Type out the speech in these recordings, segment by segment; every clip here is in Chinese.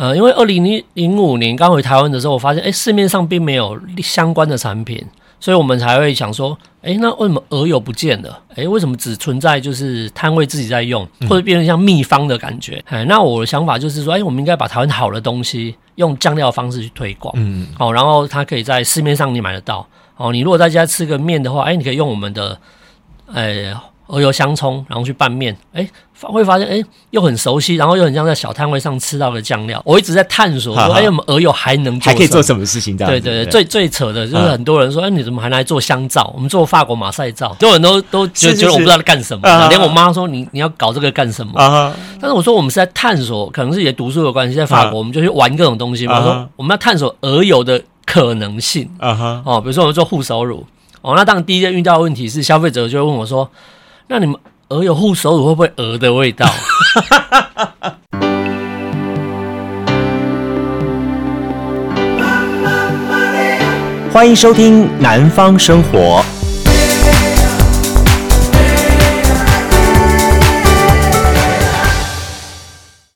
呃，因为二零零零五年刚回台湾的时候，我发现，哎，市面上并没有相关的产品，所以我们才会想说，哎，那为什么鹅油不见了？哎，为什么只存在就是摊位自己在用，或者变成像秘方的感觉？哎，那我的想法就是说，哎，我们应该把台湾好的东西用酱料方式去推广，嗯，好，然后它可以在市面上你买得到。哦，你如果在家吃个面的话，哎，你可以用我们的，哎。鹅油香葱，然后去拌面，哎，会发现哎，又很熟悉，然后又很像在小摊位上吃到的酱料。我一直在探索哎，我们鹅油还能做还可以做什么事情？这样对对对，最最扯的就是很多人说，哎，你怎么还来做香皂？我们做法国马赛皂，很多人都都觉得觉得我不知道在干什么，连我妈说你你要搞这个干什么？但是我说我们是在探索，可能是也读书有关系，在法国我们就去玩各种东西嘛。我说我们要探索鹅油的可能性啊哈哦，比如说我们做护手乳哦，那当然第一个遇到的问题是消费者就会问我说。那你们鹅有护手乳会不会鹅的味道？欢迎收听《南方生活》。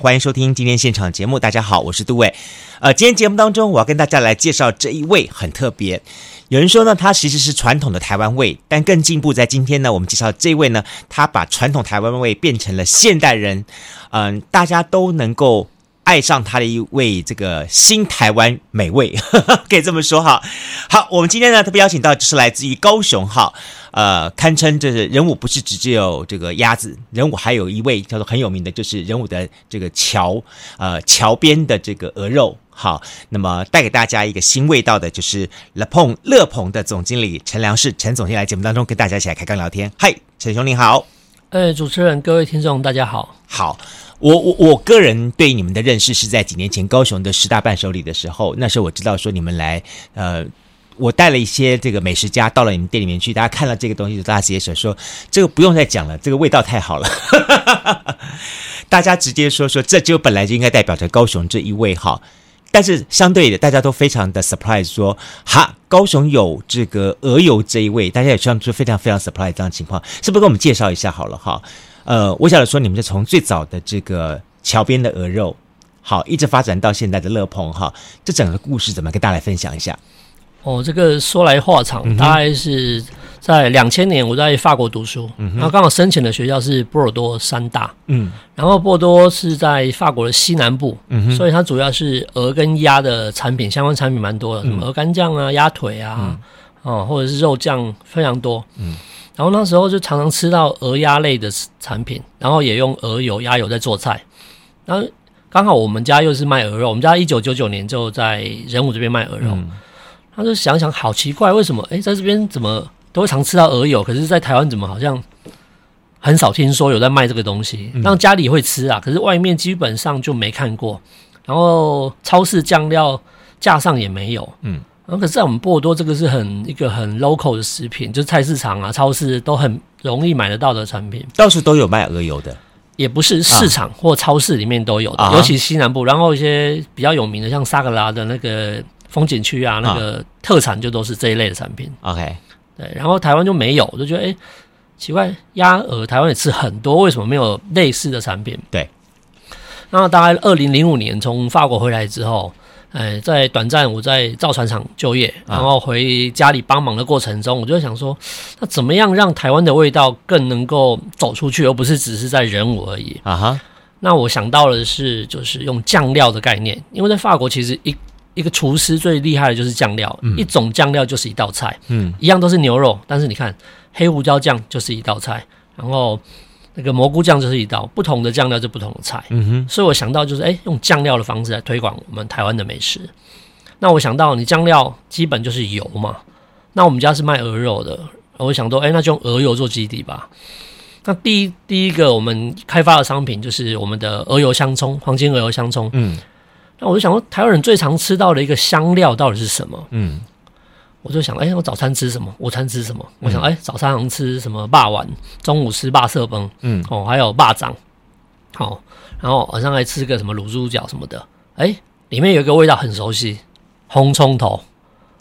欢迎收听今天现场节目。大家好，我是杜伟。呃，今天节目当中，我要跟大家来介绍这一位很特别。有人说呢，他其实是传统的台湾味，但更进步。在今天呢，我们介绍这位呢，他把传统台湾味变成了现代人，嗯、大家都能够爱上他的一位这个新台湾美味，可以这么说哈。好，我们今天呢特别邀请到就是来自于高雄哈，呃，堪称就是人武不是只只有这个鸭子，人武还有一位叫做很有名的，就是人武的这个桥，呃，桥边的这个鹅肉。好，那么带给大家一个新味道的，就是乐鹏乐鹏的总经理陈良世陈总经理来节目当中跟大家一起来开杠聊天。嗨，陈兄你好。哎，主持人，各位听众，大家好。好，我我我个人对你们的认识是在几年前高雄的十大伴手礼的时候，那时候我知道说你们来，呃，我带了一些这个美食家到了你们店里面去，大家看了这个东西，大家直接说说这个不用再讲了，这个味道太好了。大家直接说说，这就本来就应该代表着高雄这一味哈。但是相对的，大家都非常的 surprise，说哈，高雄有这个鹅油这一味，大家也希望说非常非常 surprise 这样情况，是不是给我们介绍一下好了哈？呃，我想说你们是从最早的这个桥边的鹅肉，好，一直发展到现在的乐鹏哈，这整个故事怎么跟大家来分享一下？哦，这个说来话长，大概是在两千年，我在法国读书，嗯、然后刚好申请的学校是波尔多三大，嗯，然后波尔多是在法国的西南部，嗯，所以它主要是鹅跟鸭的产品，相关产品蛮多的，什么鹅肝酱啊、鸭腿啊，嗯、哦，或者是肉酱非常多，嗯，然后那时候就常常吃到鹅鸭类的产品，然后也用鹅油、鸭油在做菜，然后刚好我们家又是卖鹅肉，我们家一九九九年就在仁武这边卖鹅肉。嗯他就想想，好奇怪，为什么？诶，在这边怎么都会常吃到鹅油，可是，在台湾怎么好像很少听说有在卖这个东西？让家里会吃啊，可是外面基本上就没看过。然后超市酱料架上也没有。嗯，然后可是，在我们波尔多，这个是很一个很 local 的食品，就是菜市场啊、超市都很容易买得到的产品，到处都有卖鹅油的，也不是市场或超市里面都有的，啊、尤其西南部。然后一些比较有名的，像萨格拉的那个。风景区啊，那个特产就都是这一类的产品。OK，对，然后台湾就没有，我就觉得哎、欸，奇怪，鸭鹅台湾也吃很多，为什么没有类似的产品？对。然后大概二零零五年从法国回来之后，哎，在短暂我在造船厂就业，然后回家里帮忙的过程中，我就想说，那怎么样让台湾的味道更能够走出去，而不是只是在人武而已？啊哈。那我想到的是，就是用酱料的概念，因为在法国其实一。一个厨师最厉害的就是酱料，嗯、一种酱料就是一道菜，嗯，一样都是牛肉，但是你看黑胡椒酱就是一道菜，然后那个蘑菇酱就是一道，不同的酱料就不同的菜，嗯哼，所以我想到就是，哎，用酱料的方式来推广我们台湾的美食。那我想到你酱料基本就是油嘛，那我们家是卖鹅肉的，我想说，哎，那就用鹅油做基底吧。那第一第一个我们开发的商品就是我们的鹅油香葱，黄金鹅油香葱，嗯。那我就想说，台湾人最常吃到的一个香料到底是什么？嗯，我就想，哎、欸，我早餐吃什么？午餐吃什么？我想，哎、欸，早餐能吃什么？霸丸，中午吃霸色崩，嗯，哦，还有霸掌，好，然后晚上还吃个什么卤猪脚什么的。哎、欸，里面有一个味道很熟悉，红葱头。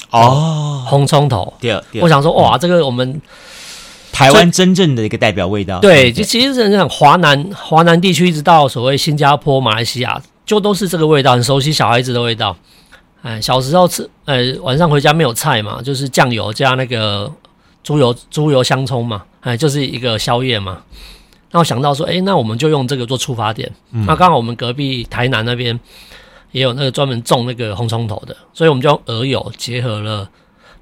哦，红葱头。第二，我想说，哇，这个我们台湾真正的一个代表味道。对，就其实是讲华南华南地区，一直到所谓新加坡、马来西亚。就都是这个味道，很熟悉小孩子的味道。哎，小时候吃，呃，晚上回家没有菜嘛，就是酱油加那个猪油猪油香葱嘛，哎，就是一个宵夜嘛。那我想到说，哎，那我们就用这个做出发点。嗯、那刚好我们隔壁台南那边也有那个专门种那个红葱头的，所以我们就用鹅油结合了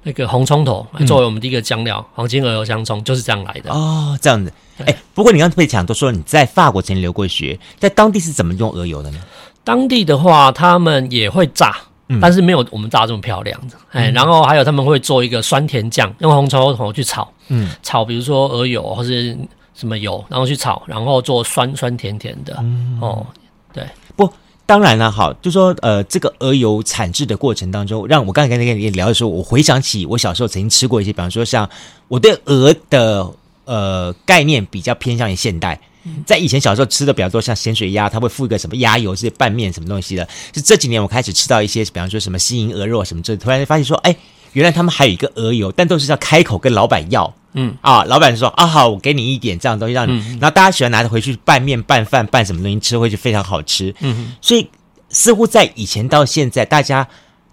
那个红葱头作为我们第一个酱料，嗯、黄金鹅油香葱就是这样来的。哦，这样子。哎，不过你刚才特别讲都说你在法国曾经留过学，在当地是怎么用鹅油的呢？当地的话，他们也会炸。但是没有我们炸这么漂亮的，哎、嗯，然后还有他们会做一个酸甜酱，用红葱头去炒，嗯，炒比如说鹅油或是什么油，然后去炒，然后做酸酸甜甜的，嗯、哦，对，不，当然了，好，就说呃，这个鹅油产制的过程当中，让我刚才跟你聊的时候，我回想起我小时候曾经吃过一些，比方说像我对鹅的呃概念比较偏向于现代。在以前小时候吃的比较多，像咸水鸭，它会附一个什么鸭油这些拌面什么东西的。是这几年我开始吃到一些，比方说什么西营鹅肉什么这，突然发现说，哎，原来他们还有一个鹅油，但都是要开口跟老板要。嗯啊，老板说啊好，我给你一点这样的东西让你。然后大家喜欢拿着回去拌面、拌饭、拌什么东西吃，会就非常好吃。嗯，所以似乎在以前到现在，大家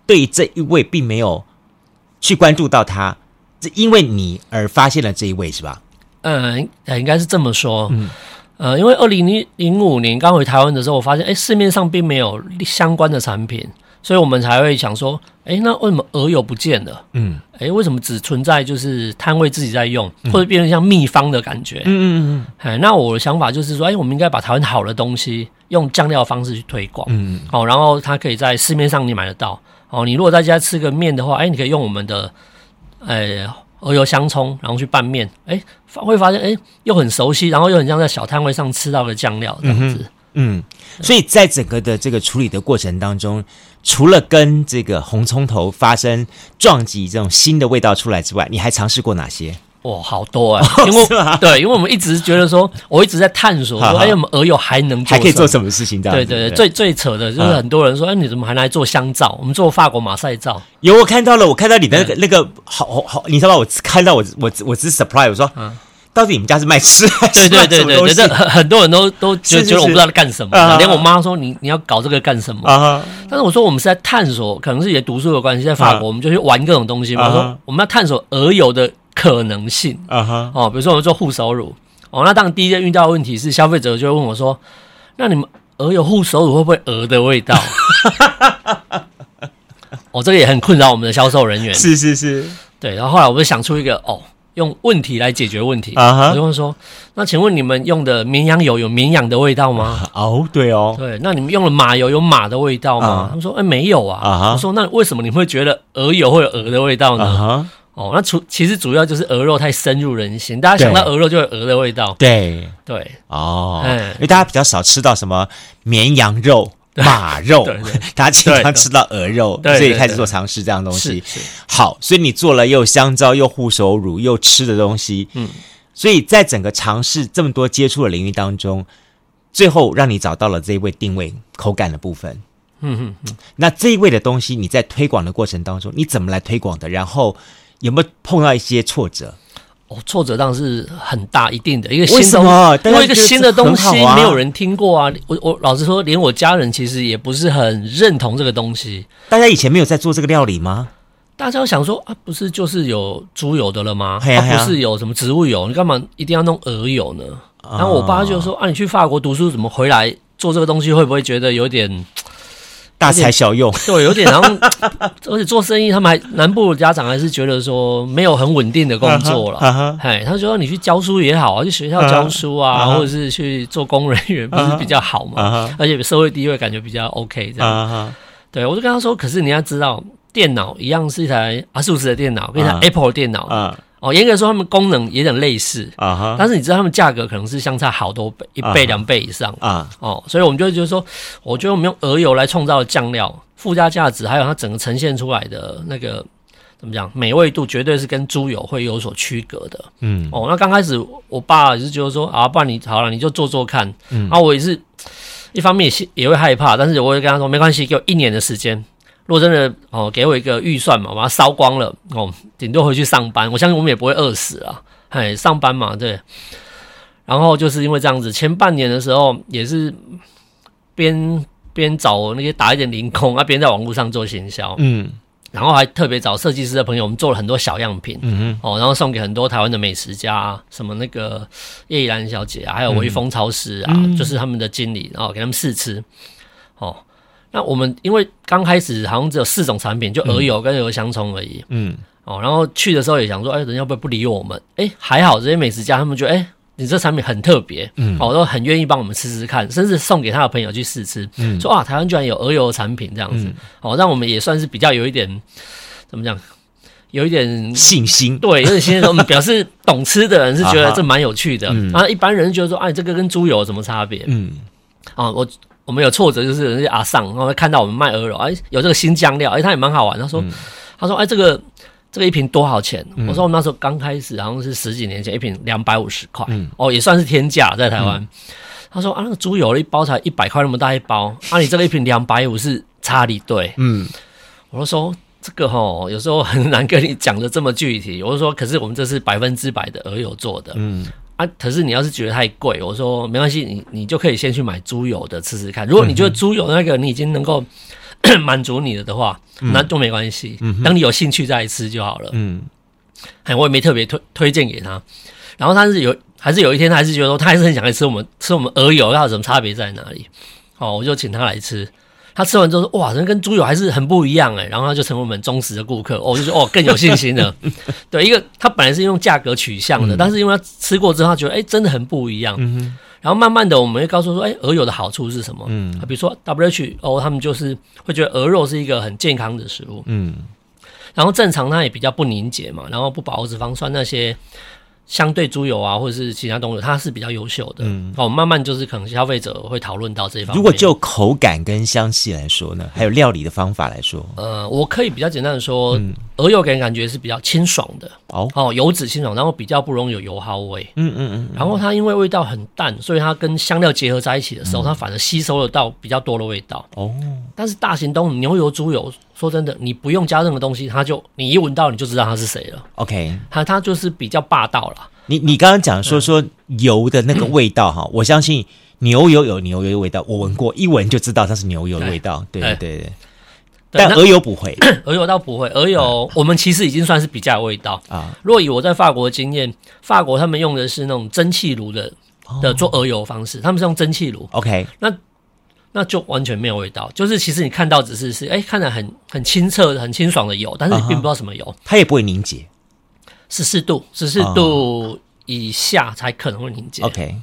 对这一味并没有去关注到它，这因为你而发现了这一味是吧？嗯，应该是这么说。嗯。呃，因为二零零五年刚回台湾的时候，我发现，哎，市面上并没有相关的产品，所以我们才会想说，哎，那为什么鹅油不见了？嗯，哎，为什么只存在就是摊位自己在用，或者变成像秘方的感觉？嗯嗯嗯。哎，那我的想法就是说，哎，我们应该把台湾好的东西用酱料的方式去推广。嗯。好，然后它可以在市面上你买得到。哦，你如果在家吃个面的话，哎，你可以用我们的，哎。鹅油香葱，然后去拌面，哎，会发现哎，又很熟悉，然后又很像在小摊位上吃到的酱料这样子。嗯，所以在整个的这个处理的过程当中，除了跟这个红葱头发生撞击这种新的味道出来之外，你还尝试过哪些？哇，好多啊！因为对，因为我们一直觉得说，我一直在探索说，哎，我们鹅油还能做，还可以做什么事情？这样对对对，最最扯的就是很多人说，哎，你怎么还来做香皂？我们做法国马赛皂。有我看到了，我看到你的那个那个好好，你知道吗？我看到我我我只是 surprise，我说，到底你们家是卖吃 还是卖什么东西？这很多人都都觉得我不知道在干什么，连我妈说，你你要搞这个干什么？但是我说我们是在探索，可能是也读书有关系，在法国我们就去玩各种东西嘛。我说我们要探索鹅油的。可能性啊哈哦，比如说我们做护手乳哦，那当然第一个遇到的问题是消费者就会问我说：“那你们鹅有护手乳会不会鹅的味道？” 哦，这个也很困扰我们的销售人员。是是是，对。然后后来我就想出一个哦，用问题来解决问题啊哈。我就问说：“那请问你们用的绵羊油有绵羊的味道吗？” 哦，对哦，对。那你们用了马油有马的味道吗？他们说：“哎，没有啊。”啊我说：“那为什么你会觉得鹅油会有鹅的味道呢？”哦，那主其实主要就是鹅肉太深入人心，大家想到鹅肉就有鹅的味道。对对哦，因为大家比较少吃到什么绵羊肉、马肉，大家经常吃到鹅肉，所以开始做尝试这样东西。好，所以你做了又香蕉又护手乳又吃的东西，嗯，所以在整个尝试这么多接触的领域当中，最后让你找到了这一味定位口感的部分。嗯哼哼，那这一味的东西你在推广的过程当中，你怎么来推广的？然后。有没有碰到一些挫折？哦，挫折当然是很大，一定的。因为新东西，因为一个新的东西没有人听过啊。我我老实说，连我家人其实也不是很认同这个东西。大家以前没有在做这个料理吗？大家想说啊，不是就是有猪油的了吗？啊，不是有什么植物油，你干嘛一定要弄鹅油呢？然后我爸就说啊，你去法国读书，怎么回来做这个东西，会不会觉得有点？大材小用，对，有点。然后，而且做生意，他们还南部的家长还是觉得说没有很稳定的工作了。哎，他说你去教书也好啊，去学校教书啊，或者是去做工人员，不是比较好嘛？而且社会地位感觉比较 OK 这样。对，我就跟他说，可是你要知道，电脑一样是一台阿 s u s 的电脑，跟一台 Apple 的电脑。哦，严格说，他们功能也很类似啊哈，但是你知道，他们价格可能是相差好多倍，一倍两倍以上啊。哦，所以我们就觉得说，我觉得我们用鹅油来创造的酱料附加价值，还有它整个呈现出来的那个怎么讲美味度，绝对是跟猪油会有所区隔的。嗯，哦，那刚开始我爸也是觉得说啊，不然你好了，你就做做看。嗯，啊我也是一方面也也会害怕，但是我会跟他说，没关系，给我一年的时间。如果真的哦，给我一个预算嘛，把它烧光了哦，顶多回去上班。我相信我们也不会饿死啊，哎，上班嘛，对。然后就是因为这样子，前半年的时候也是边边边找那些打一点零工啊，边在网络上做行销，嗯。然后还特别找设计师的朋友，我们做了很多小样品，嗯哼，哦，然后送给很多台湾的美食家，什么那个叶怡兰小姐啊，还有微风超市啊，嗯、就是他们的经理，然后给他们试吃。哦，那我们因为刚开始好像只有四种产品，就鹅油跟鹅香葱而已，嗯，哦，然后去的时候也想说，哎，人家会不会不理我们？哎，还好这些美食家他们觉得，哎。你这产品很特别，嗯，哦都很愿意帮我们吃吃看，甚至送给他的朋友去试吃，嗯，说啊，台湾居然有鹅油产品这样子，哦，让我们也算是比较有一点怎么讲，有一点信心，对，有点信心。我们表示懂吃的人是觉得这蛮有趣的，然后一般人觉得说，哎，这个跟猪油有什么差别？嗯，啊，我我们有挫折就是人家阿尚，然后看到我们卖鹅肉，哎，有这个新酱料，哎，他也蛮好玩，他说，他说，哎，这个。这个一瓶多少钱？嗯、我说我们那时候刚开始，好像是十几年前，一瓶两百五十块，嗯、哦，也算是天价在台湾。嗯、他说啊，那个猪油一包才一百块那么大一包，啊，你这个一瓶两百五是差离对。嗯，我就说这个哈，有时候很难跟你讲的这么具体。我就说，可是我们这是百分之百的鹅油做的，嗯啊，可是你要是觉得太贵，我说没关系，你你就可以先去买猪油的吃吃看。如果你觉得猪油那个你已经能够。满足你了的话，那都没关系。当你有兴趣再来吃就好了。嗯，哎，我也没特别推推荐给他。然后他是有，还是有一天他还是觉得说，他还是很想来吃我们吃我们鹅油，要有什么差别在哪里？哦，我就请他来吃。他吃完之后说：“哇，人跟猪油还是很不一样哎。”然后他就成为我们忠实的顾客。哦，我就说：“哦，更有信心了。”对，一个他本来是用价格取向的，嗯、但是因为他吃过之后，他觉得哎、欸，真的很不一样。嗯然后慢慢的，我们会告诉说，哎，鹅油的好处是什么？嗯，比如说 WHO 他们就是会觉得鹅肉是一个很健康的食物。嗯，然后正常它也比较不凝结嘛，然后不饱和脂肪酸那些。相对猪油啊，或者是其他东西，它是比较优秀的。嗯，哦，慢慢就是可能消费者会讨论到这一方面。如果就口感跟香气来说呢，还有料理的方法来说，呃，我可以比较简单的说，嗯、鹅油给人感觉是比较清爽的。哦，哦，油脂清爽，然后比较不容易有油耗味。嗯嗯嗯。嗯嗯然后它因为味道很淡，所以它跟香料结合在一起的时候，嗯、它反而吸收得到比较多的味道。哦。但是大型动物牛油、猪油，说真的，你不用加任何东西，它就你一闻到你就知道它是谁了。OK，它它就是比较霸道了。你你刚刚讲说说油的那个味道哈，嗯、我相信牛油有牛油的味道，我闻过，一闻就知道它是牛油的味道。对对对对，但鹅油不会，鹅油倒不会，鹅油我们其实已经算是比较有味道啊。若以我在法国的经验，法国他们用的是那种蒸汽炉的的做鹅油方式，他们是用蒸汽炉。OK，那。那就完全没有味道，就是其实你看到只是是哎、欸，看着很很清澈、很清爽的油，但是你并不知道什么油，uh huh. 它也不会凝结，十四度十四度以下才可能会凝结。OK，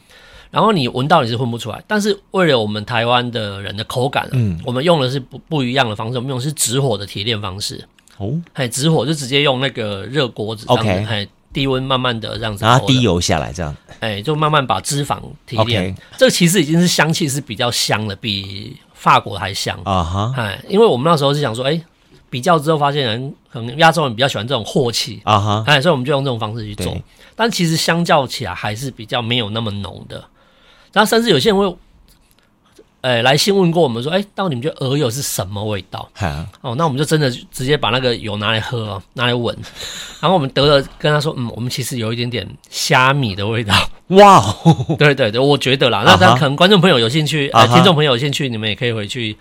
然后你闻到你是混不出来，但是为了我们台湾的人的口感，嗯，我们用的是不不一样的方式，我们用的是直火的提炼方式。哦，哎，直火就直接用那个热锅子，OK，低温慢慢的这样子，然后滴油下来，这样，哎，就慢慢把脂肪提炼。这其实已经是香气是比较香的，比法国还香啊哈。哎、uh，huh. 因为我们那时候是想说，哎，比较之后发现人可能亚洲人比较喜欢这种镬气啊哈，哎、uh，huh. 所以我们就用这种方式去做。但其实相较起来还是比较没有那么浓的。然后甚至有些人会。哎，来信问过我们说，哎，到底你们觉得鹅油是什么味道？哦，那我们就真的直接把那个油拿来喝，拿来闻，然后我们得了跟他说，嗯，我们其实有一点点虾米的味道。哇，对对对，我觉得啦，那可能观众朋友有兴趣，呃，听众朋友有兴趣，你们也可以回去。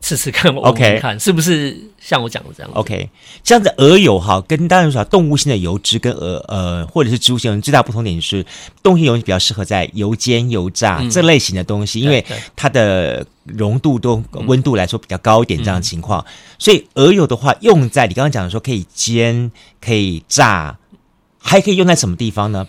试试看，，OK，看是不是像我讲的这样。OK，这样子鹅油哈，跟当然说动物性的油脂跟鹅呃或者是植物性油最大不同点就是，动物性油脂比较适合在油煎、油炸、嗯、这类型的东西，因为它的溶度都温度来说比较高一点这样的情况，嗯、所以鹅油的话用在你刚刚讲的说可以煎、可以炸，还可以用在什么地方呢？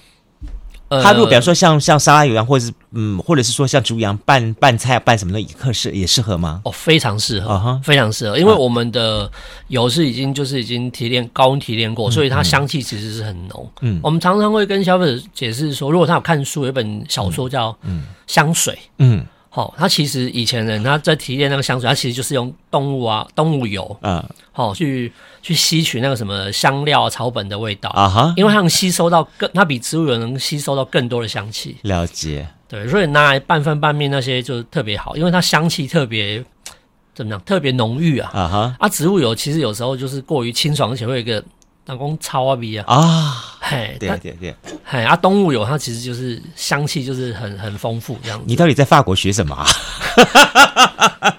它如果比方说像像沙拉油一样，或者是嗯，或者是说像猪一样拌拌菜拌什么的，也合适也适合吗？哦，非常适合，uh huh. 非常适合，因为我们的油是已经就是已经提炼高温提炼过，所以它香气其实是很浓。嗯，我们常常会跟消费者解释说，如果他有看书，有一本小说叫《香水》，嗯。嗯好，它其实以前人他在提炼那个香水，它其实就是用动物啊动物油，嗯，好去去吸取那个什么香料草本的味道啊哈，因为它能吸收到更，它比植物油能吸收到更多的香气。了解，对，所以拿来拌饭拌面那些就特别好，因为它香气特别怎么样，特别浓郁啊啊哈，啊植物油其实有时候就是过于清爽，而且会有一个。老公超啊逼啊！啊，嘿，对对对，哎，啊，动物油它其实就是香气，就是很很丰富这样子。你到底在法国学什么啊？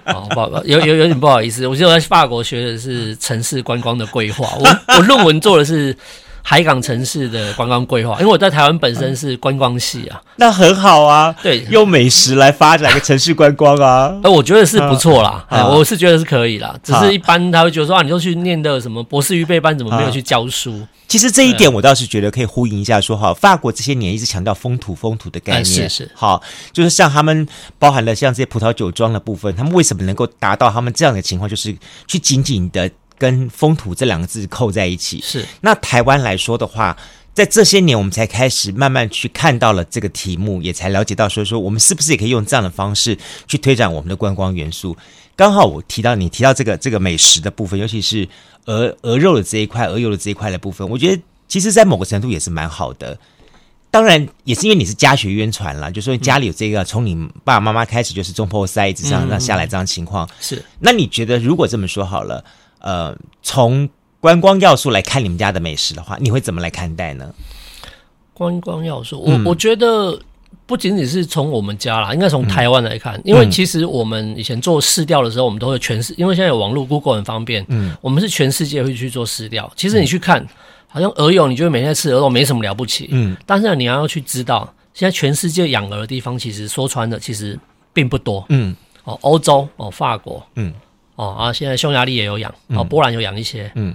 哦，不好，有有有点不好意思，我记得我在法国学的是城市观光的规划，我我论文做的是。海港城市的观光规划，因为我在台湾本身是观光系啊，那很好啊。对，用美食来发展一个城市观光啊，呃，我觉得是不错啦，啊，我是觉得是可以啦。只是一般他会觉得说啊，你就去念的什么博士预备班，怎么没有去教书？其实这一点我倒是觉得可以呼应一下，说哈，法国这些年一直强调风土风土的概念，是是好，就是像他们包含了像这些葡萄酒庄的部分，他们为什么能够达到他们这样的情况，就是去紧紧的。跟风土这两个字扣在一起，是。那台湾来说的话，在这些年我们才开始慢慢去看到了这个题目，也才了解到说说我们是不是也可以用这样的方式去推展我们的观光元素。刚好我提到你提到这个这个美食的部分，尤其是鹅鹅肉的这一块，鹅油的这一块的部分，我觉得其实在某个程度也是蛮好的。当然也是因为你是家学渊传啦，就说家里有这个，从、嗯、你爸爸妈妈开始就是中破塞一直这样让下来这样情况。是。那你觉得如果这么说好了？呃，从观光要素来看你们家的美食的话，你会怎么来看待呢？观光要素，我我觉得不仅仅是从我们家啦，应该从台湾来看，嗯，因为其实我们以前做市调的时候，我们都会全世，因为现在有网络，Google 很方便，嗯，我们是全世界会去做市调。其实你去看，好像鹅油，你觉得每天吃鹅肉没什么了不起，嗯，但是你要去知道，现在全世界养鹅的地方，其实说穿了，其实并不多，嗯，哦，欧洲，哦，法国，嗯。哦啊，现在匈牙利也有养，哦，波兰有养一些，嗯，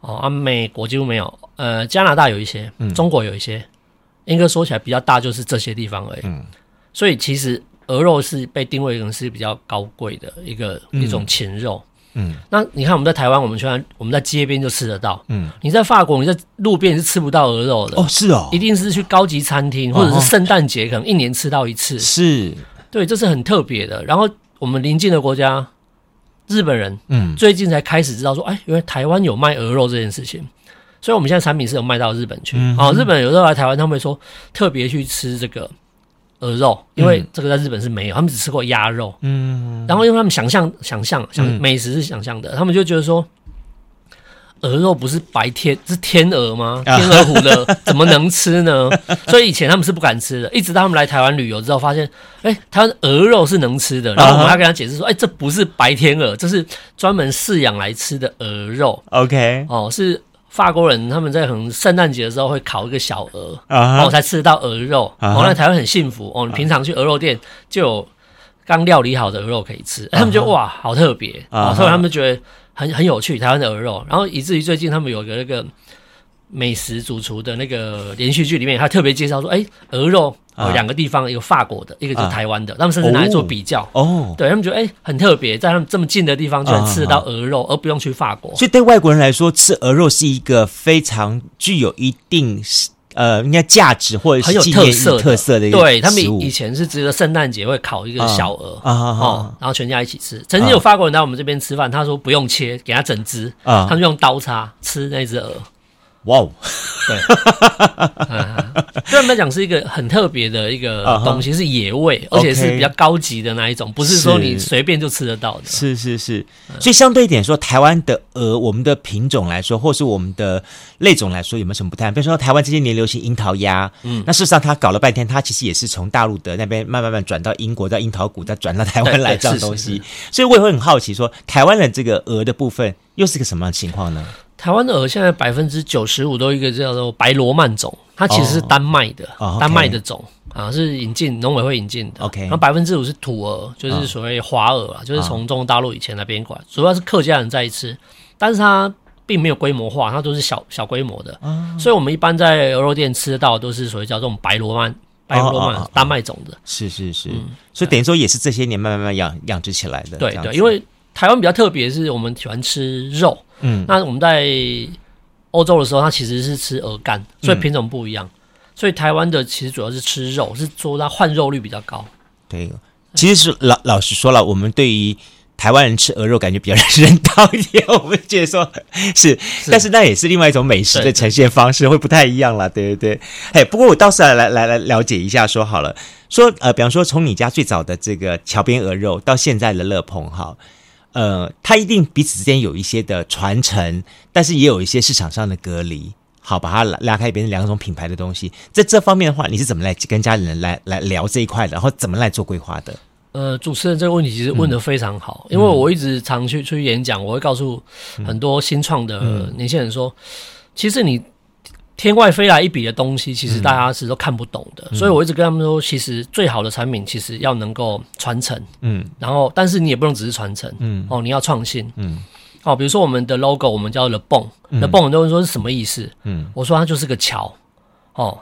哦啊，美国几乎没有，呃，加拿大有一些，嗯，中国有一些，应该说起来比较大就是这些地方而已，嗯，所以其实鹅肉是被定位成是比较高贵的一个、嗯、一种禽肉，嗯，那你看我们在台湾，我们虽然我们在街边就吃得到，嗯，你在法国你在路边是吃不到鹅肉的，哦，是哦，一定是去高级餐厅或者是圣诞节可能一年吃到一次，是，对，这是很特别的。然后我们邻近的国家。日本人，嗯，最近才开始知道说，哎，原来台湾有卖鹅肉这件事情，所以我们现在产品是有卖到日本去。嗯、哦，日本有时候来台湾，他们会说特别去吃这个鹅肉，因为这个在日本是没有，他们只吃过鸭肉。嗯，然后因为他们想象、想象、想美食是想象的，他们就觉得说。鹅肉不是白天是天鹅吗？天鹅湖的 怎么能吃呢？所以以前他们是不敢吃的，一直到他们来台湾旅游之后，发现，哎，台湾鹅肉是能吃的。然后我们还跟他解释说，哎，这不是白天鹅，这是专门饲养来吃的鹅肉。OK，哦，是法国人他们在可能圣诞节的时候会烤一个小鹅，然后才吃得到鹅肉。然后在台湾很幸福哦，你平常去鹅肉店就有刚料理好的鹅肉可以吃，他们觉得哇，好特别啊，所以他们觉得。很很有趣，台湾的鹅肉，然后以至于最近他们有个那个美食主厨的那个连续剧里面，他特别介绍说，哎，鹅肉有两个地方，一个法国的，一个就是台湾的，他们甚至拿来做比较。哦，对他们觉得哎很特别，在他们这么近的地方就能吃得到鹅肉，而不用去法国。所以对外国人来说，吃鹅肉是一个非常具有一定。呃，应该价值或者是很有特色特色的一个对他们以前是值得圣诞节会烤一个小鹅啊，哦，然后全家一起吃。曾经有法国人来我们这边吃饭，他说不用切，给他整只啊，他们用刀叉吃那只鹅。哇哦，对，对他们来讲是一个很特别的一个东西，是野味，而且是比较高级的那一种，不是说你随便就吃得到的。是是是，所以相对一点说，台湾的鹅，我们的品种来说，或是我们的类种来说，有没有什么不太？比如说台湾这些年流行樱桃鸭，嗯，那事实上它搞了半天，它其实也是从大陆的那边慢慢慢转到英国，到樱桃谷，再转到台湾来这样东西。所以我也会很好奇说，说台湾的这个鹅的部分又是个什么样的情况呢？台湾的鹅现在百分之九十五都一个叫做白罗曼种，它其实是丹麦的，oh, okay. 丹麦的种啊，是引进农委会引进的。OK，然后百分之五是土鹅，就是所谓华鹅啊，就是从中国大陆以前那边过来，主要是客家人在吃，但是它并没有规模化，它都是小小规模的，oh. 所以我们一般在鹅肉店吃得到都是所谓叫这种白罗曼、白罗曼、oh, oh, oh. 丹麦种的。是是是，嗯、所以等于说也是这些年慢慢慢养养殖起来的。对对，因为台湾比较特别，是我们喜欢吃肉。嗯，那我们在欧洲的时候，它其实是吃鹅肝，所以品种不一样。嗯、所以台湾的其实主要是吃肉，是说它换肉率比较高。对，其实是老老实说了，我们对于台湾人吃鹅肉感觉比较人道一点，我们觉得说是，是，但是那也是另外一种美食的呈现方式，会不太一样了。对对对，哎，不过我倒是来来来来了解一下，说好了，说呃，比方说从你家最早的这个桥边鹅肉到现在的乐鹏哈。呃，它一定彼此之间有一些的传承，但是也有一些市场上的隔离。好把它拉开，变成两种品牌的东西。在这方面的话，你是怎么来跟家里人来来聊这一块的？然后怎么来做规划的？呃，主持人这个问题其实问得非常好，因为我一直常去出去演讲，我会告诉很多新创的年轻人说，其实你天外飞来一笔的东西，其实大家是都看不懂的。嗯、所以我一直跟他们说，其实最好的产品其实要能够传承，嗯，然后但是你也不能只是传承，嗯，哦，你要创新，嗯，哦，比如说我们的 logo，我们叫 The Bone，The 嗯、Bone 很多人说是什么意思？嗯，我说它就是个桥，哦。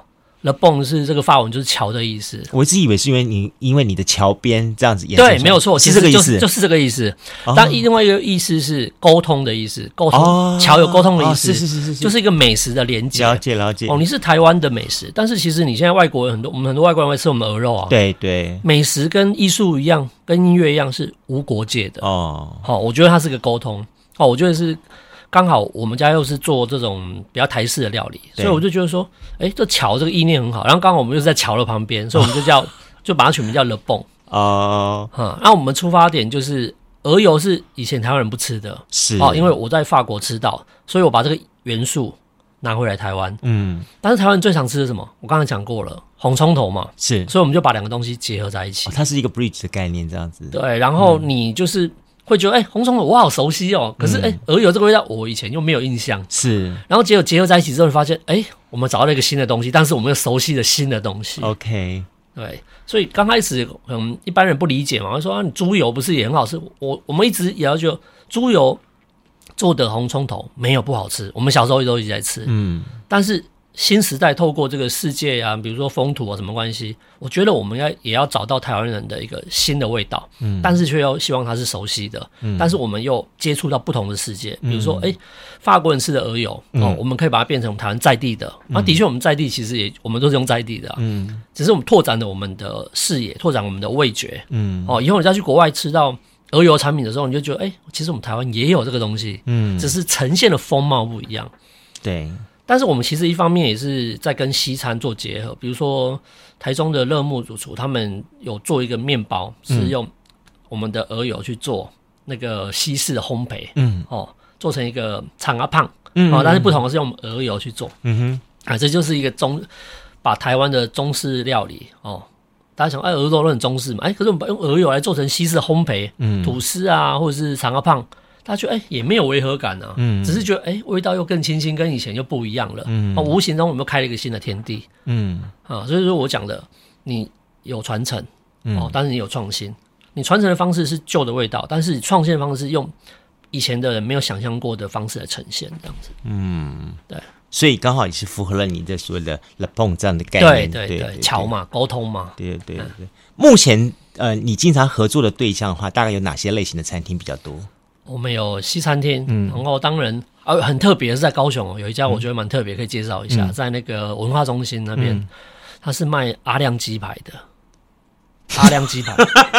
Le pont 是这个法文，就是桥的意思。我一直以为是因为你因为你的桥边这样子演。对，没有错，是这个意思，就是这个意思。但另外一个意思是沟通的意思，沟通桥有沟通的意思，是是是是，就是一个美食的连接。了解了解。哦，你是台湾的美食，但是其实你现在外国人很多，我们很多外国人会吃我们鹅肉啊。对对。美食跟艺术一样，跟音乐一样是无国界的哦。好，我觉得它是个沟通。哦，我觉得是。刚好我们家又是做这种比较台式的料理，所以我就觉得说，哎，这桥这个意念很好。然后刚好我们又是在桥的旁边，所以我们就 叫就把它取名叫 Le Pont 哦。哈，那我们出发点就是鹅油是以前台湾人不吃的，是哦，因为我在法国吃到，所以我把这个元素拿回来台湾。嗯，但是台湾人最常吃的什么？我刚才讲过了，红葱头嘛，是，所以我们就把两个东西结合在一起。哦，它是一个 bridge 的概念，这样子。对，然后你就是。会觉得哎、欸，红葱头我好熟悉哦，可是哎，鹅、欸、油这个味道我以前又没有印象。是，然后结果结合在一起之后，发现哎、欸，我们找到了一个新的东西，但是我们又熟悉的新的东西。OK，对，所以刚开始嗯，一般人不理解嘛，说啊，你猪油不是也很好吃？我我们一直也要觉得猪油做的红葱头没有不好吃，我们小时候都一直在吃，嗯，但是。新时代透过这个世界啊，比如说风土啊，什么关系？我觉得我们要也要找到台湾人的一个新的味道，嗯，但是却又希望它是熟悉的，嗯，但是我们又接触到不同的世界，比如说，哎、嗯欸，法国人吃的鹅油，嗯、哦，我们可以把它变成台湾在地的，那、嗯。啊、的确我们在地其实也我们都是用在地的、啊，嗯，只是我们拓展了我们的视野，拓展我们的味觉，嗯，哦，以后你再去国外吃到鹅油产品的时候，你就觉得，哎、欸，其实我们台湾也有这个东西，嗯，只是呈现的风貌不一样，对。但是我们其实一方面也是在跟西餐做结合，比如说台中的乐木主厨他们有做一个面包，是用我们的鹅油去做那个西式的烘焙，嗯，哦，做成一个长阿胖，嗯，哦，但是不同的是用鹅油去做，嗯哼，啊，这就是一个中把台湾的中式料理，哦，大家想，哎，鹅肉都很中式嘛，哎，可是我们把用鹅油来做成西式烘焙，嗯，吐司啊，或者是长阿胖。他觉得哎、欸、也没有违和感啊，嗯，只是觉得哎、欸、味道又更清新，跟以前又不一样了，嗯，啊，无形中我们又开了一个新的天地，嗯，啊，所以说我讲的，你有传承，哦，但是你有创新，你传承的方式是旧的味道，但是创新的方式用以前的人没有想象过的方式来呈现，这样子，嗯，对，所以刚好也是符合了你的所谓的 Le Pont 这样的概念，对对对，桥嘛，沟通嘛，对对对对，嗯、目前呃，你经常合作的对象的话，大概有哪些类型的餐厅比较多？我们有西餐厅，嗯，然后当然，呃，很特别是在高雄哦，有一家我觉得蛮特别，可以介绍一下，嗯、在那个文化中心那边，嗯、它是卖阿亮鸡排的。阿亮鸡排，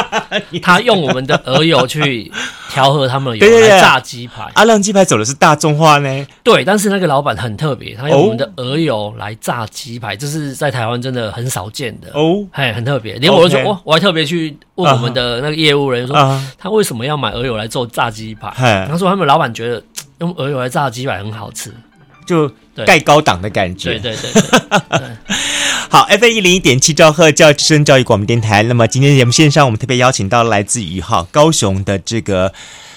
他用我们的鹅油去调和他们的油来炸鸡排。阿亮鸡排走的是大众化呢？对，但是那个老板很特别，他用我们的鹅油来炸鸡排，这是在台湾真的很少见的哦，嘿，很特别。连我都说，我我还特别去问我们的那个业务人员说，他为什么要买鹅油来做炸鸡排？他说他们老板觉得用鹅油来炸鸡排很好吃。就盖高档的感觉，对对对，对，对。好，FM 一零一点七兆赫教育之声教育广播电台。那么今天节目线上，我们特别邀请到来自于哈高雄的这个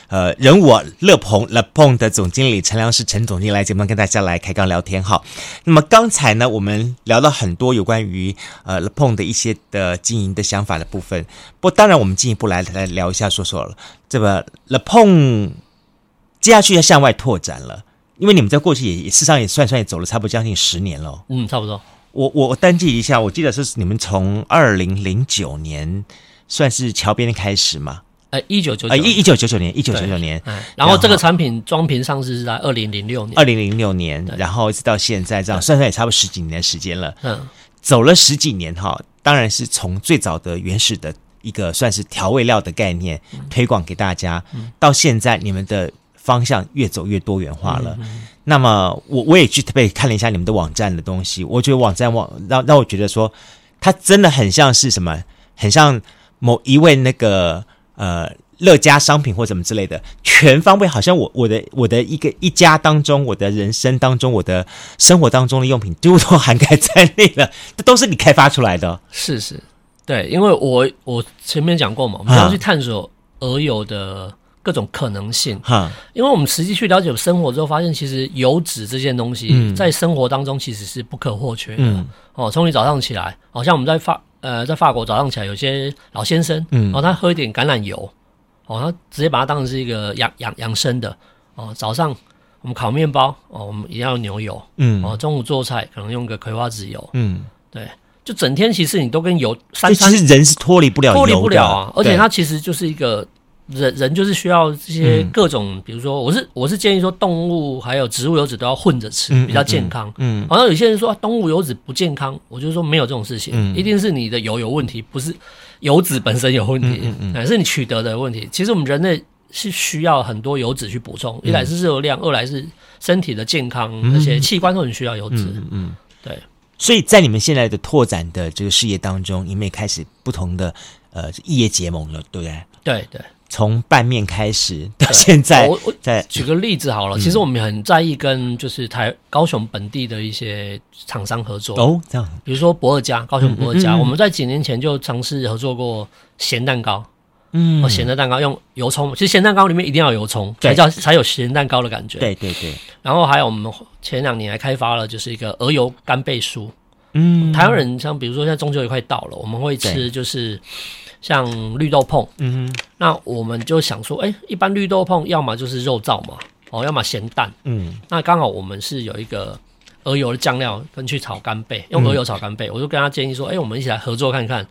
呃人我乐鹏乐鹏的总经理陈良实陈总经理来节目跟大家来开杠聊天哈。那么刚才呢，我们聊了很多有关于呃乐鹏的一些的经营的想法的部分。不当然，我们进一步来来聊一下，说说了这个乐鹏接下去要向外拓展了。因为你们在过去也事实上也算算也走了差不多将近十年了，嗯，差不多。我我我单记一下，我记得是你们从二零零九年算是桥边开始嘛？呃，一九九呃，一一九九九年，一九九九年。然后这个产品装瓶上市是在二零零六年，二零零六年，然后一直到现在这样算算也差不多十几年的时间了。嗯，走了十几年哈，当然是从最早的原始的一个算是调味料的概念推广给大家，到现在你们的。方向越走越多元化了，那么我我也去特别看了一下你们的网站的东西，我觉得网站网让让我觉得说，它真的很像是什么，很像某一位那个呃乐家商品或什么之类的，全方位好像我我的我的一个一家当中，我的人生当中，我的生活当中的用品几乎都涵盖在内了，这都是你开发出来的。是是，对，因为我我前面讲过嘛，我们要去探索鹅油的各种可能性。哈，因为我们实际去了解生活之后，发现其实油脂这件东西在生活当中其实是不可或缺的。嗯、哦，从你早上起来，好像我们在法呃在法国早上起来，有些老先生，嗯，哦，他喝一点橄榄油。哦，他直接把它当成是一个养养养生的哦。早上我们烤面包哦，我们一定要牛油，嗯。哦，中午做菜可能用个葵花籽油，嗯。对，就整天其实你都跟油三餐，其实人是脱离不了脱离不了啊。而且它其实就是一个人人就是需要这些各种，嗯、比如说我是我是建议说动物还有植物油脂都要混着吃，比较健康。嗯。好像有些人说动物油脂不健康，我就说没有这种事情，嗯、一定是你的油有问题，不是。油脂本身有问题，嗯嗯嗯，是你取得的问题。其实我们人类是需要很多油脂去补充，一来是热量，二来是身体的健康，而且器官都很需要油脂。嗯，嗯，对。所以在你们现在的拓展的这个事业当中，你们也开始不同的呃异业结盟了，对不对？对对。从拌面开始到现在，我我再举个例子好了。其实我们很在意跟就是台高雄本地的一些厂商合作哦，这样，比如说博尔家，高雄博尔家，我们在几年前就尝试合作过咸蛋糕，嗯，咸的蛋糕用油葱，其实咸蛋糕里面一定要有油葱，才叫才有咸蛋糕的感觉。对对对。然后还有我们前两年还开发了就是一个鹅油干贝酥，嗯，台湾人像比如说现在中秋也快到了，我们会吃就是。像绿豆碰，嗯哼，那我们就想说，哎、欸，一般绿豆碰要么就是肉燥嘛，哦，要么咸蛋，嗯，那刚好我们是有一个鹅油的酱料，跟去炒干贝，用鹅油炒干贝，嗯、我就跟他建议说，哎、欸，我们一起来合作看看。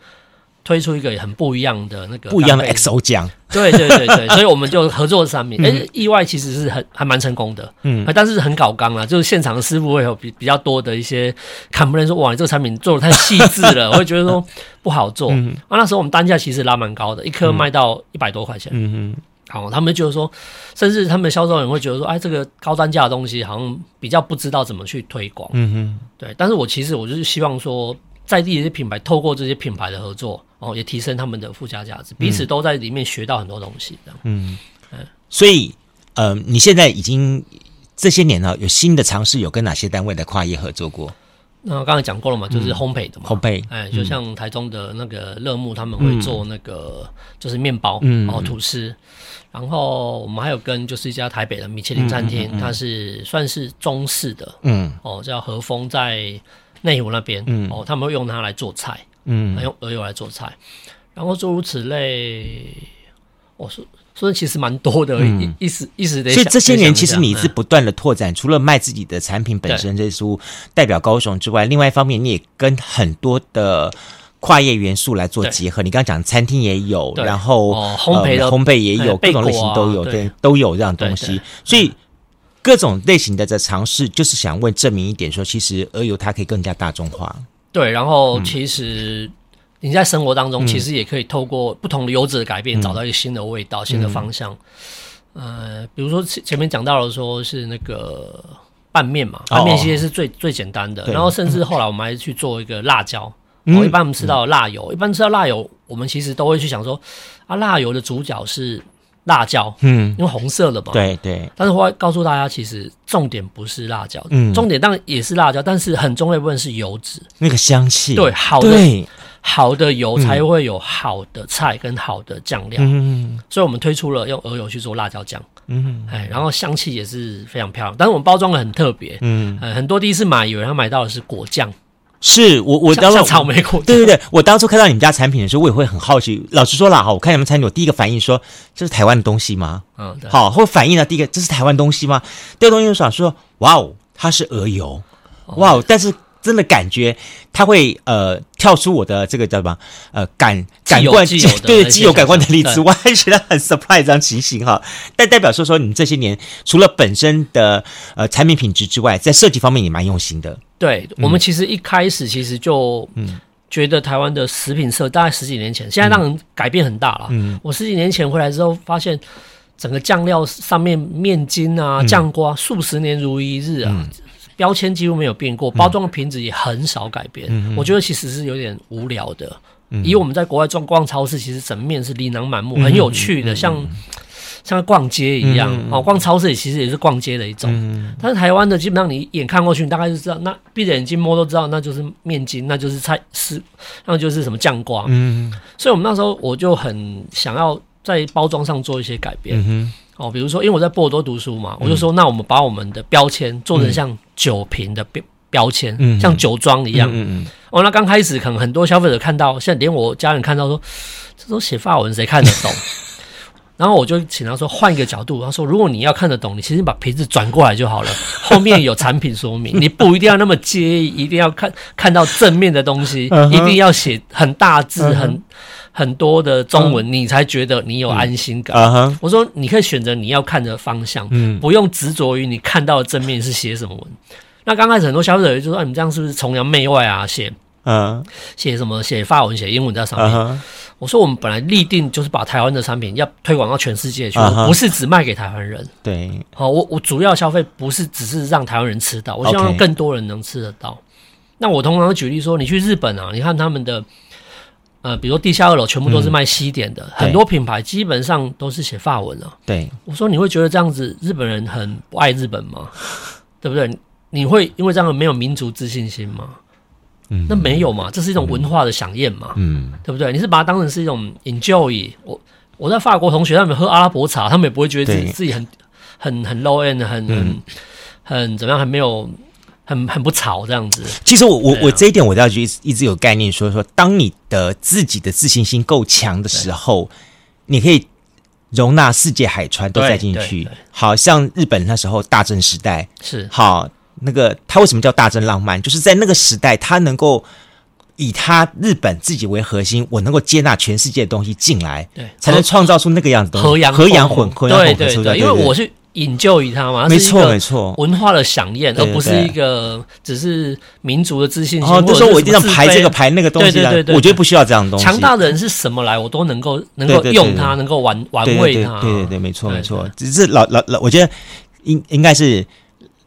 推出一个很不一样的那个不一样的 XO 酱，对对对对，所以我们就合作上面，哎、欸，意外其实是很还蛮成功的，嗯，但是很搞刚啊，就是现场的师傅会有比比较多的一些看不能说哇，你这个产品做的太细致了，我会觉得说不好做，嗯、啊，那时候我们单价其实拉蛮高的，一颗卖到一百多块钱，嗯嗯，好，他们就觉得说，甚至他们销售人会觉得说，哎，这个高单价的东西好像比较不知道怎么去推广，嗯哼，对，但是我其实我就是希望说。在地的一些品牌，透过这些品牌的合作，哦，也提升他们的附加价值，彼此都在里面学到很多东西。这样，嗯。嗯，所以，呃，你现在已经这些年呢，有新的尝试，有跟哪些单位的跨业合作过？那刚才讲过了嘛，就是烘焙的嘛，烘焙，哎，就像台中的那个乐木，他们会做那个就是面包，嗯，然后吐司，然后我们还有跟就是一家台北的米其林餐厅，它是算是中式的，嗯，哦，叫和风在。内湖那边，嗯、哦，他们会用它来做菜，嗯，用鹅油来做菜，然后诸如此类。我、哦、说说的其实蛮多的，嗯、意思意思的。所以这些年其实你是不断的拓展，嗯、除了卖自己的产品本身这书代表高雄之外，另外一方面你也跟很多的跨业元素来做结合。你刚刚讲餐厅也有，然后、哦、烘焙烘焙也有，各种类型都有，都有这样东西，所以。各种类型的在尝试，就是想问证明一点，说其实鹅油它可以更加大众化。对，然后其实你在生活当中，其实也可以透过不同的油脂的改变，找到一个新的味道、新的方向。呃，比如说前前面讲到了，说是那个拌面嘛，拌面其实是最最简单的。然后甚至后来我们还去做一个辣椒。哦，一般我们吃到辣油，一般吃到辣油，我们其实都会去想说，啊，辣油的主角是。辣椒，嗯，因为红色的嘛，对对。但是我要告诉大家，其实重点不是辣椒，嗯，重点当然也是辣椒，但是很重要的部分是油脂，那个香气，对，好的好的油才会有好的菜跟好的酱料，嗯，所以我们推出了用鹅油去做辣椒酱，嗯，哎，然后香气也是非常漂亮，但是我们包装的很特别，嗯，很多第一次买以为他买到的是果酱。是我我当初草莓果对对对，我当初看到你们家产品的时候，我也会很好奇。老实说啦，哈，我看你们产品，我第一个反应说这是台湾的东西吗？嗯，对。好，会反应的第一个这是台湾东西吗？第二个东西就想说，哇哦，它是鹅油，哇哦，但是。真的感觉它会呃跳出我的这个叫什么呃感感官对既有感官的例子，我还觉得很 surprise 这样情形哈。但代表说说你这些年除了本身的呃产品品质之外，在设计方面也蛮用心的。对，我们其实一开始其实就嗯。觉得台湾的食品社大概十几年前，现在让人改变很大了。嗯，我十几年前回来之后发现，整个酱料上面面筋啊酱瓜数十年如一日啊。标签几乎没有变过，包装的瓶子也很少改变。嗯、我觉得其实是有点无聊的。以我们在国外逛逛超市，其实整面是琳琅满目，很有趣的，像像逛街一样哦。逛超市也其实也是逛街的一种，但是台湾的基本上你一眼看过去，你大概就知道，那闭着眼睛摸都知道，那就是面筋，那就是菜丝，那就是什么酱瓜。嗯，所以我们那时候我就很想要在包装上做一些改变。嗯哦，比如说，因为我在波尔多读书嘛，我就说，那我们把我们的标签做成像酒瓶的标标签，像酒庄一样。嗯嗯。哦，那刚开始可能很多消费者看到，现在连我家人看到说，这都写法文，谁看得懂？然后我就请他说换一个角度，他说如果你要看得懂，你其实把瓶子转过来就好了，后面有产品说明，你不一定要那么介意，一定要看看到正面的东西，一定要写很大字很。很多的中文，你才觉得你有安心感。嗯 uh huh. 我说你可以选择你要看的方向，嗯，不用执着于你看到的正面是写什么文。那刚开始很多消费者就说：“你这样是不是崇洋媚外啊？写，嗯，写什么？写法文、写英文在上面。Uh ”.我说：“我们本来立定就是把台湾的产品要推广到全世界去，uh huh. 不是只卖给台湾人。对，好，我我主要消费不是只是让台湾人吃到，我希望让更多人能吃得到。那我通常举例说，你去日本啊，你看他们的。呃，比如说地下二楼全部都是卖西点的，嗯、很多品牌基本上都是写法文了。对，我说你会觉得这样子日本人很不爱日本吗？对不对？你会因为这样没有民族自信心吗？嗯，那没有嘛，这是一种文化的饗宴嘛。嗯，对不对？你是把它当成是一种 enjoy。我我在法国同学他们喝阿拉伯茶，他们也不会觉得自己自己很很很 low end，很、嗯、很很怎么样，很没有。很很不潮这样子。其实我我我这一点我倒就一直一直有概念说，说说当你的自己的自信心够强的时候，你可以容纳世界海川都带进去。好像日本那时候大正时代是好那个他为什么叫大正浪漫？就是在那个时代，他能够以他日本自己为核心，我能够接纳全世界的东西进来，对，才能创造出那个样子的和洋和洋混合，对对对，因为我是。引咎于他嘛？没错没错，文化的响应，而不是一个只是民族的自信心。哦，就说我一定要排这个排那个东西。对对对，我觉得不需要这样的东西。强大的人是什么来，我都能够能够用它，能够玩玩味它。对对对，没错没错。只是老老老，我觉得应应该是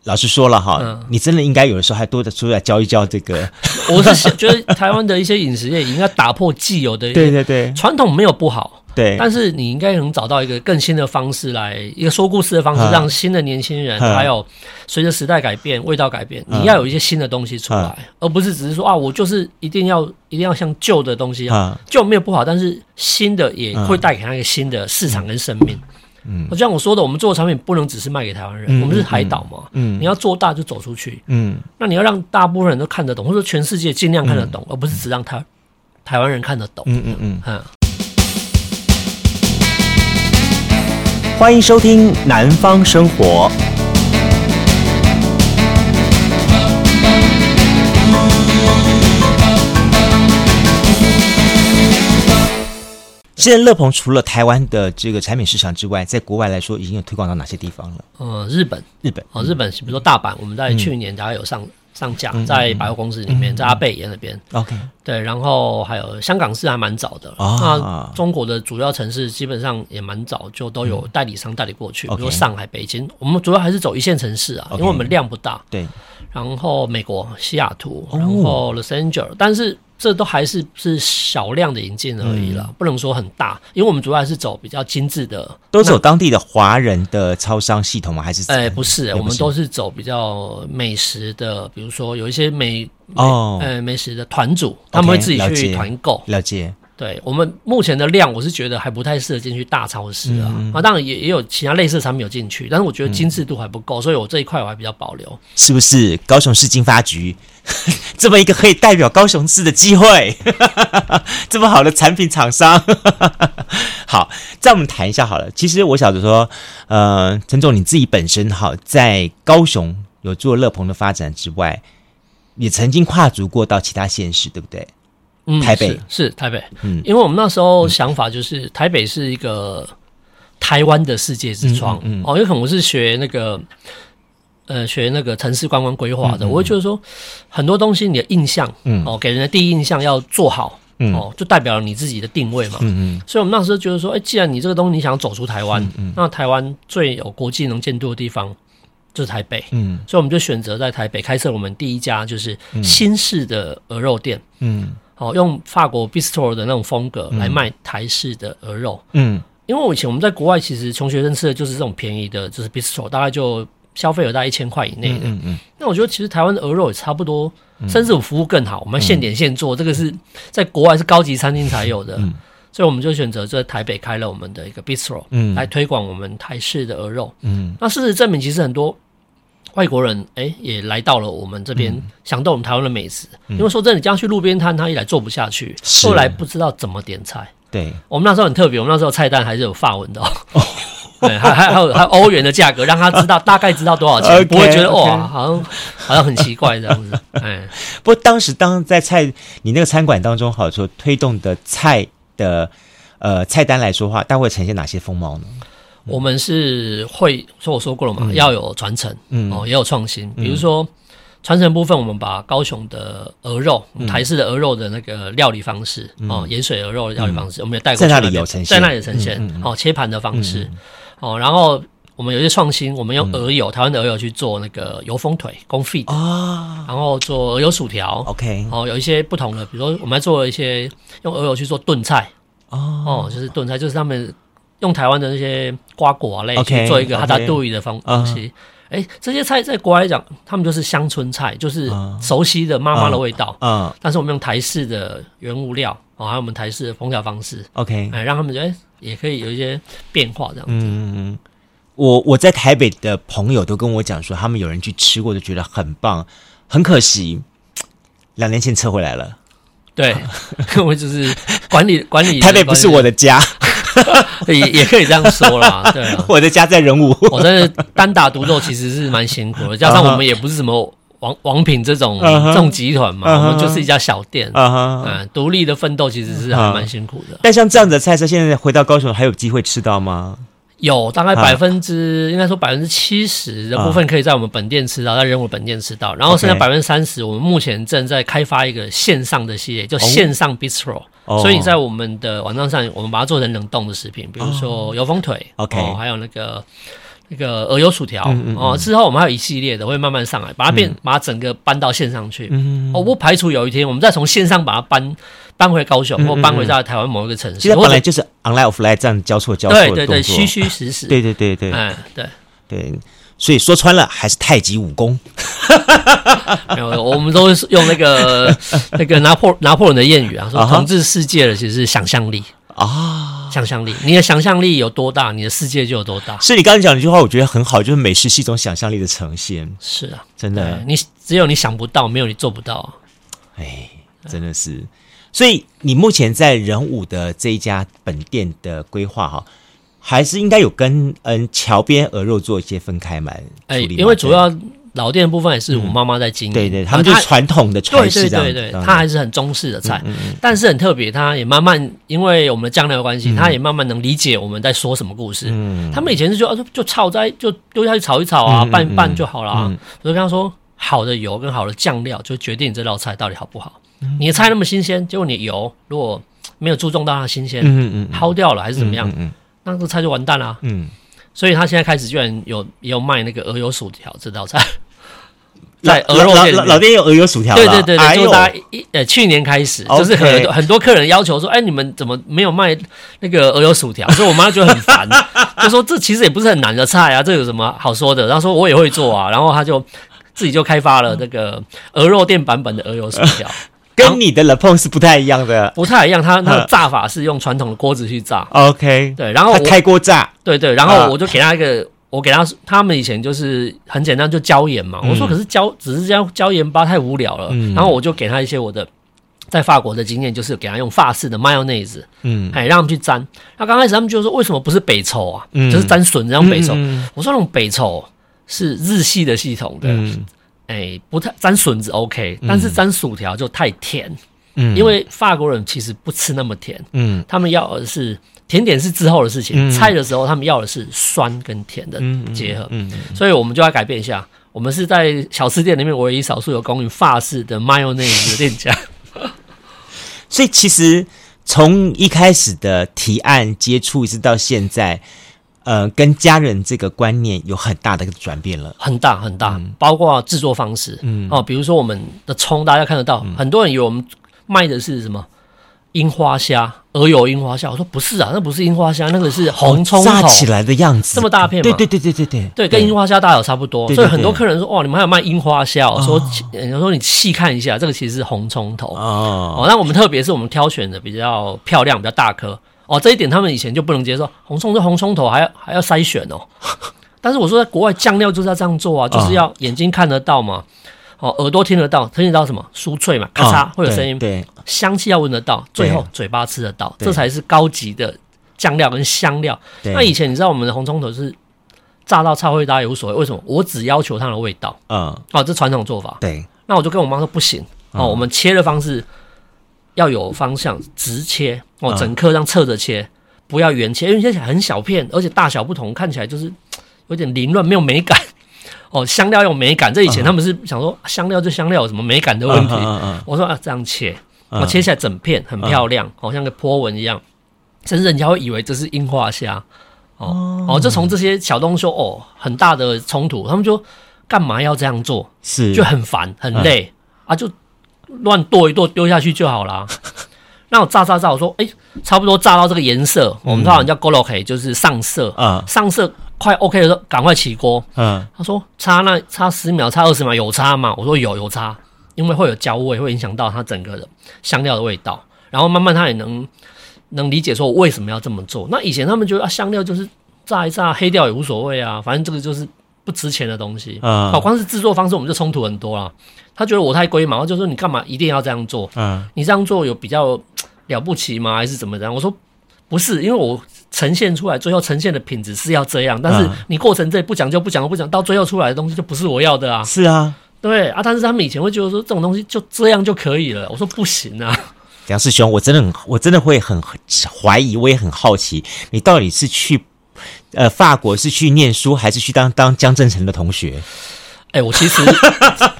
老实说了哈，你真的应该有的时候还多的出来教一教这个。我是想觉得 台湾的一些饮食业应该打破既有的对对对。传统，没有不好。对，但是你应该能找到一个更新的方式来，一个说故事的方式，让新的年轻人，还有随着时代改变、味道改变，你要有一些新的东西出来，而不是只是说啊，我就是一定要一定要像旧的东西，旧没有不好，但是新的也会带给他一个新的市场跟生命。嗯，就像我说的，我们做的产品不能只是卖给台湾人，我们是海岛嘛，嗯，你要做大就走出去，嗯，那你要让大部分人都看得懂，或者说全世界尽量看得懂，而不是只让台台湾人看得懂。嗯嗯。嗯，欢迎收听《南方生活》。现在乐鹏除了台湾的这个产品市场之外，在国外来说，已经有推广到哪些地方了？呃，日本，日本哦，日本，比如说大阪，我们在去年大概有上。上架在百货公司里面，在阿贝爷那边。OK，对，然后还有香港是还蛮早的。那中国的主要城市基本上也蛮早就都有代理商代理过去，比如说上海、北京。我们主要还是走一线城市啊，因为我们量不大。对。然后美国西雅图，然后 Los Angeles，但是。这都还是是少量的引进而已了，嗯、不能说很大，因为我们主要还是走比较精致的，都走当地的华人的超商系统吗？还是？哎，不是，不是我们都是走比较美食的，比如说有一些美哦，呃，美食的团组，他们会自己去团购，了解。对我们目前的量，我是觉得还不太适合进去大超市啊。嗯、啊，当然也也有其他类似的产品有进去，但是我觉得精致度还不够，嗯、所以我这一块我还比较保留。是不是高雄市经发局这么一个可以代表高雄市的机会？这么好的产品厂商，好，再我们谈一下好了。其实我晓得说，呃，陈总你自己本身哈在高雄有做乐鹏的发展之外，也曾经跨足过到其他县市，对不对？嗯，台北。是，是台北，嗯，因为我们那时候想法就是台北是一个台湾的世界之窗，嗯，嗯，嗯。哦，因为可能我是学那个，呃，学那个城市观光规划的，我会觉得说很多东西你的印象，嗯，哦，给人的第一印象要做好，嗯，哦，就代表了你自己的定位嘛，嗯嗯，所以我们那时候觉得说，哎，既然你这个东西你想走出台湾，嗯，嗯，那台湾最有国际能见度的地方就是台北，嗯，所以我们就选择在台北开设我们第一家就是新式的鹅肉店，嗯。嗯好用法国 bistro 的那种风格来卖台式的鹅肉。嗯，因为我以前我们在国外其实穷学生吃的就是这种便宜的，就是 bistro，大概就消费额大概一千块以内的。嗯嗯。那我觉得其实台湾的鹅肉也差不多，甚至我服务更好，我们现点现做，这个是在国外是高级餐厅才有的。所以我们就选择在台北开了我们的一个 bistro，嗯，来推广我们台式的鹅肉。嗯，那事实证明，其实很多外国人哎、欸、也来到了我们这边，想到我们台湾的美食。因为说真的，你这样去路边摊，他一来做不下去，后来不知道怎么点菜。对，我们那时候很特别，我们那时候菜单还是有法文的哦，对，还还还有还有欧元的价格，让他知道 大概知道多少钱，不会觉得哇，好像好像很奇怪这样子。哎，不过当时当在菜你那个餐馆当中，好说推动的菜。的呃菜单来说话，大概会呈现哪些风貌呢？我们是会说我说过了嘛，嗯、要有传承，嗯。哦，也有创新。比如说传承部分，我们把高雄的鹅肉，嗯、台式的鹅肉的那个料理方式，嗯、哦，盐水鹅肉的料理方式，嗯、我们也带过去那，在那里有呈现，在那里呈现，哦，切盘的方式，嗯、哦，然后我们有一些创新，我们用鹅油，嗯、台湾的鹅油去做那个油封腿，公费啊，然后做鹅油薯条，OK，哦，有一些不同的，比如说我们还做了一些用鹅油去做炖菜。哦，就是炖菜，就是他们用台湾的那些瓜果啊类去做一个哈达杜伊的方东西。哎，这些菜在国外来讲，他们就是乡村菜，就是熟悉的妈妈的味道。嗯，但是我们用台式的原物料，哦，还有我们台式的烹调方式，OK，哎，让他们觉得也可以有一些变化这样子。嗯嗯，我我在台北的朋友都跟我讲说，他们有人去吃过，就觉得很棒。很可惜，两年前撤回来了。对，我就是管理管理。台北不是我的家，也也可以这样说啦。对啊，我的家在人武。我真的单打独斗其实是蛮辛苦的，加上我们也不是什么王王品这种这种集团嘛，我们就是一家小店。嗯，独立的奋斗其实是还蛮辛苦的。但像这样的菜色，现在回到高雄还有机会吃到吗？有大概百分之，应该说百分之七十的部分可以在我们本店吃到，在人武本店吃到，然后剩下百分之三十，我们目前正在开发一个线上的系列，叫线上 Bistro，所以在我们的网站上，我们把它做成冷冻的食品，比如说油封腿，OK，还有那个。那个鹅油薯条哦，之后我们还有一系列的会慢慢上来，把它变，把它整个搬到线上去。我不排除有一天我们再从线上把它搬搬回高雄，或搬回到台湾某一个城市。其实本来就是 online offline 这样交错交错对对对，虚虚实实。对对对对，哎对。对，所以说穿了还是太极武功。没有，我们都是用那个 那个拿破拿破仑的谚语啊，说统治世界的其实是想象力啊。想象力，你的想象力有多大，你的世界就有多大。是你刚才讲的一句话，我觉得很好，就是美食是一种想象力的呈现。是啊，真的，你只有你想不到，没有你做不到。哎，真的是。所以你目前在仁武的这一家本店的规划哈，还是应该有跟嗯桥边鹅肉做一些分开嘛？哎，因为主要。老店的部分也是我妈妈在经营，对对，他们就是传统的传式这样，对对对，他还是很中式的菜，但是很特别，他也慢慢因为我们的酱料的关系，他也慢慢能理解我们在说什么故事。他们以前是就就炒在就丢下去炒一炒啊，拌一拌就好了。我就跟他说，好的油跟好的酱料就决定你这道菜到底好不好。你的菜那么新鲜，结果你油如果没有注重到它新鲜，嗯嗯，抛掉了还是怎么样，那个菜就完蛋了。嗯。所以他现在开始居然有也有卖那个鹅油薯条这道菜，在鹅肉店老店有鹅油薯条，对对对对，就大家一呃去年开始，就是很多很多客人要求说，哎，你们怎么没有卖那个鹅油薯条？所以我妈就很烦，就说这其实也不是很难的菜啊，这有什么好说的？然后说我也会做啊，然后他就自己就开发了那个鹅肉店版本的鹅油薯条。跟你的 Le Pont 是不太一样的，不太一样。它它的炸法是用传统的锅子去炸。OK，对，然后开锅炸。对对，然后我就给他一个，我给他，他们以前就是很简单，就椒盐嘛。我说可是椒只是这样椒盐巴太无聊了，然后我就给他一些我的在法国的经验，就是给他用法式的 mayonnaise，嗯，哎，让他们去沾。那刚开始他们就说为什么不是北抽啊？就是沾笋这样北抽。我说那种北抽是日系的系统的。哎、欸，不太沾笋子 OK，但是沾薯条就太甜。嗯，因为法国人其实不吃那么甜。嗯，他们要的是甜点是之后的事情，嗯、菜的时候他们要的是酸跟甜的结合。嗯，嗯嗯，所以我们就要改变一下。我们是在小吃店里面唯一少数有供应法式的 mayonnaise 的店家。所以其实从一开始的提案接触一直到现在。呃，跟家人这个观念有很大的转变了，很大很大，包括制作方式，嗯哦，比如说我们的葱，大家看得到，很多人以为我们卖的是什么？樱花虾，鹅油樱花虾。我说不是啊，那不是樱花虾，那个是红葱头炸起来的样子，这么大片。对对对对对对，对，跟樱花虾大小差不多。所以很多客人说，哇，你们还有卖樱花虾？我说，有时候你细看一下，这个其实是红葱头哦。哦，那我们特别是我们挑选的比较漂亮、比较大颗哦，这一点他们以前就不能接受，红葱这红葱头还要还要筛选哦。但是我说，在国外酱料就是要这样做啊，就是要眼睛看得到嘛。哦，耳朵听得到，听得到什么？酥脆嘛，咔嚓、哦、会有声音。对，香气要闻得到，最后嘴巴吃得到，这才是高级的酱料跟香料。那以前你知道我们的红葱头是炸到超会搭也无所谓，为什么？我只要求它的味道。嗯，哦，这传统做法。对，那我就跟我妈说不行。哦，我们切的方式要有方向，直切。哦，整颗这样侧着切，不要圆切，因为切起来很小片，而且大小不同，看起来就是 有点凌乱，没有美感。哦，香料有美感，这以前他们是想说香料就香料有什么美感的问题。Uh. 我说啊，这样切，我、uh. 切起来整片很漂亮，好、uh. 像个波纹一样，甚至人家会以为这是樱花虾。哦、uh. 哦，就从这些小东西哦，很大的冲突，他们就干嘛要这样做？是就很烦很累、uh. 啊，就乱剁一剁丢下去就好了。那我炸炸炸，我说哎、欸，差不多炸到这个颜色，嗯、我们通常叫 goloke，就是上色啊，uh huh. 上色。快 OK 的时候，赶快起锅。嗯，他说差那差十秒，差二十秒有差吗？我说有有差，因为会有焦味，会影响到它整个的香料的味道。然后慢慢他也能能理解说我为什么要这么做。那以前他们觉得啊，香料就是炸一炸黑掉也无所谓啊，反正这个就是不值钱的东西。嗯，好，光是制作方式我们就冲突很多了。他觉得我太龟毛，就说你干嘛一定要这样做？嗯，你这样做有比较 了不起吗？还是怎么样？我说不是，因为我。呈现出来，最后呈现的品质是要这样，但是你过程这不讲究，不讲究，不讲，到最后出来的东西就不是我要的啊。是啊，对啊，但是他们以前会觉得说这种东西就这样就可以了。我说不行啊，梁师兄，我真的很，我真的会很怀疑，我也很好奇，你到底是去呃法国是去念书，还是去当当江振成的同学？哎、欸，我其实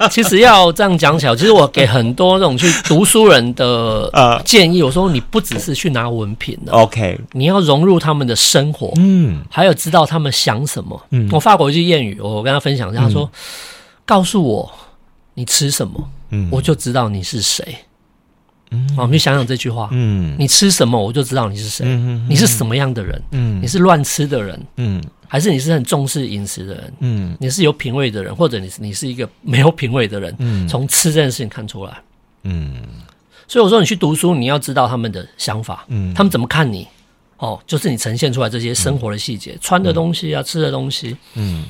其实要这样讲起来，其实我给很多那种去读书人的呃建议，我说你不只是去拿文凭的，OK，你要融入他们的生活，嗯，还有知道他们想什么。嗯，我法国一句谚语，我跟他分享一下，他说：“嗯、告诉我你吃什么，嗯，我就知道你是谁。”嗯，好，我们就想想这句话，嗯，你吃什么，我就知道你是谁，嗯，你是什么样的人，嗯，你是乱吃的人，嗯。还是你是很重视饮食的人，嗯，你是有品味的人，或者你是你是一个 没有品味的人，嗯，从吃这件事情看出来，嗯，所以我说你去读书，你要知道他们的想法，嗯，他们怎么看你，哦，就是你呈现出来这些生活的细节，嗯、穿的东西啊，嗯、吃的东西，嗯，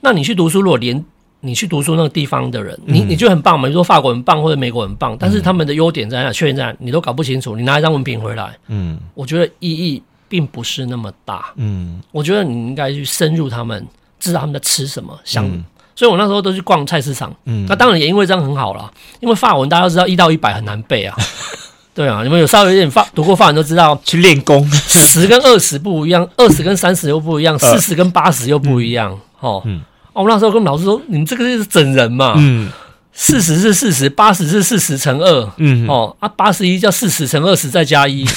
那你去读书，如果连你去读书那个地方的人，嗯、你你就很棒嘛？你说法国很棒或者美国很棒，但是他们的优点在哪，缺点在哪，你都搞不清楚，你拿一张文凭回来，嗯，我觉得意义。并不是那么大，嗯，我觉得你应该去深入他们，知道他们在吃什么，想，嗯、所以我那时候都去逛菜市场，嗯，那当然也因为这样很好啦，因为法文大家都知道一到一百很难背啊，对啊，你们有稍微有点法读过法文都知道，去练功，十跟二十不一样，二十跟三十又不一样，四十跟八十又不一样，嗯、哦，嗯，我那时候跟老师说，你们这个是整人嘛，嗯，四十是四十，八十是四十乘二，嗯，哦，啊，八十一叫四十乘二十再加一。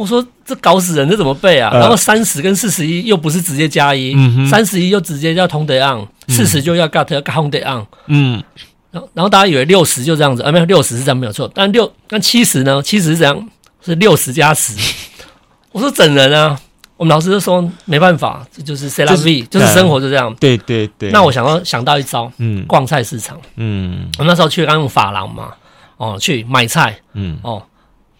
我说这搞死人，这怎么背啊？然后三十跟四十一又不是直接加一，三十一又直接叫通德昂，四十就要 got count on，，嗯，然后然后大家以为六十就这样子啊？没有，六十是这样没有错，但六但七十呢？七十是怎样？是六十加十。我说整人啊！我们老师就说没办法，这就是 c'est la vie，就是生活就这样。对对对。那我想到想到一招，嗯，逛菜市场，嗯，我那时候去刚用法郎嘛，哦，去买菜，嗯，哦。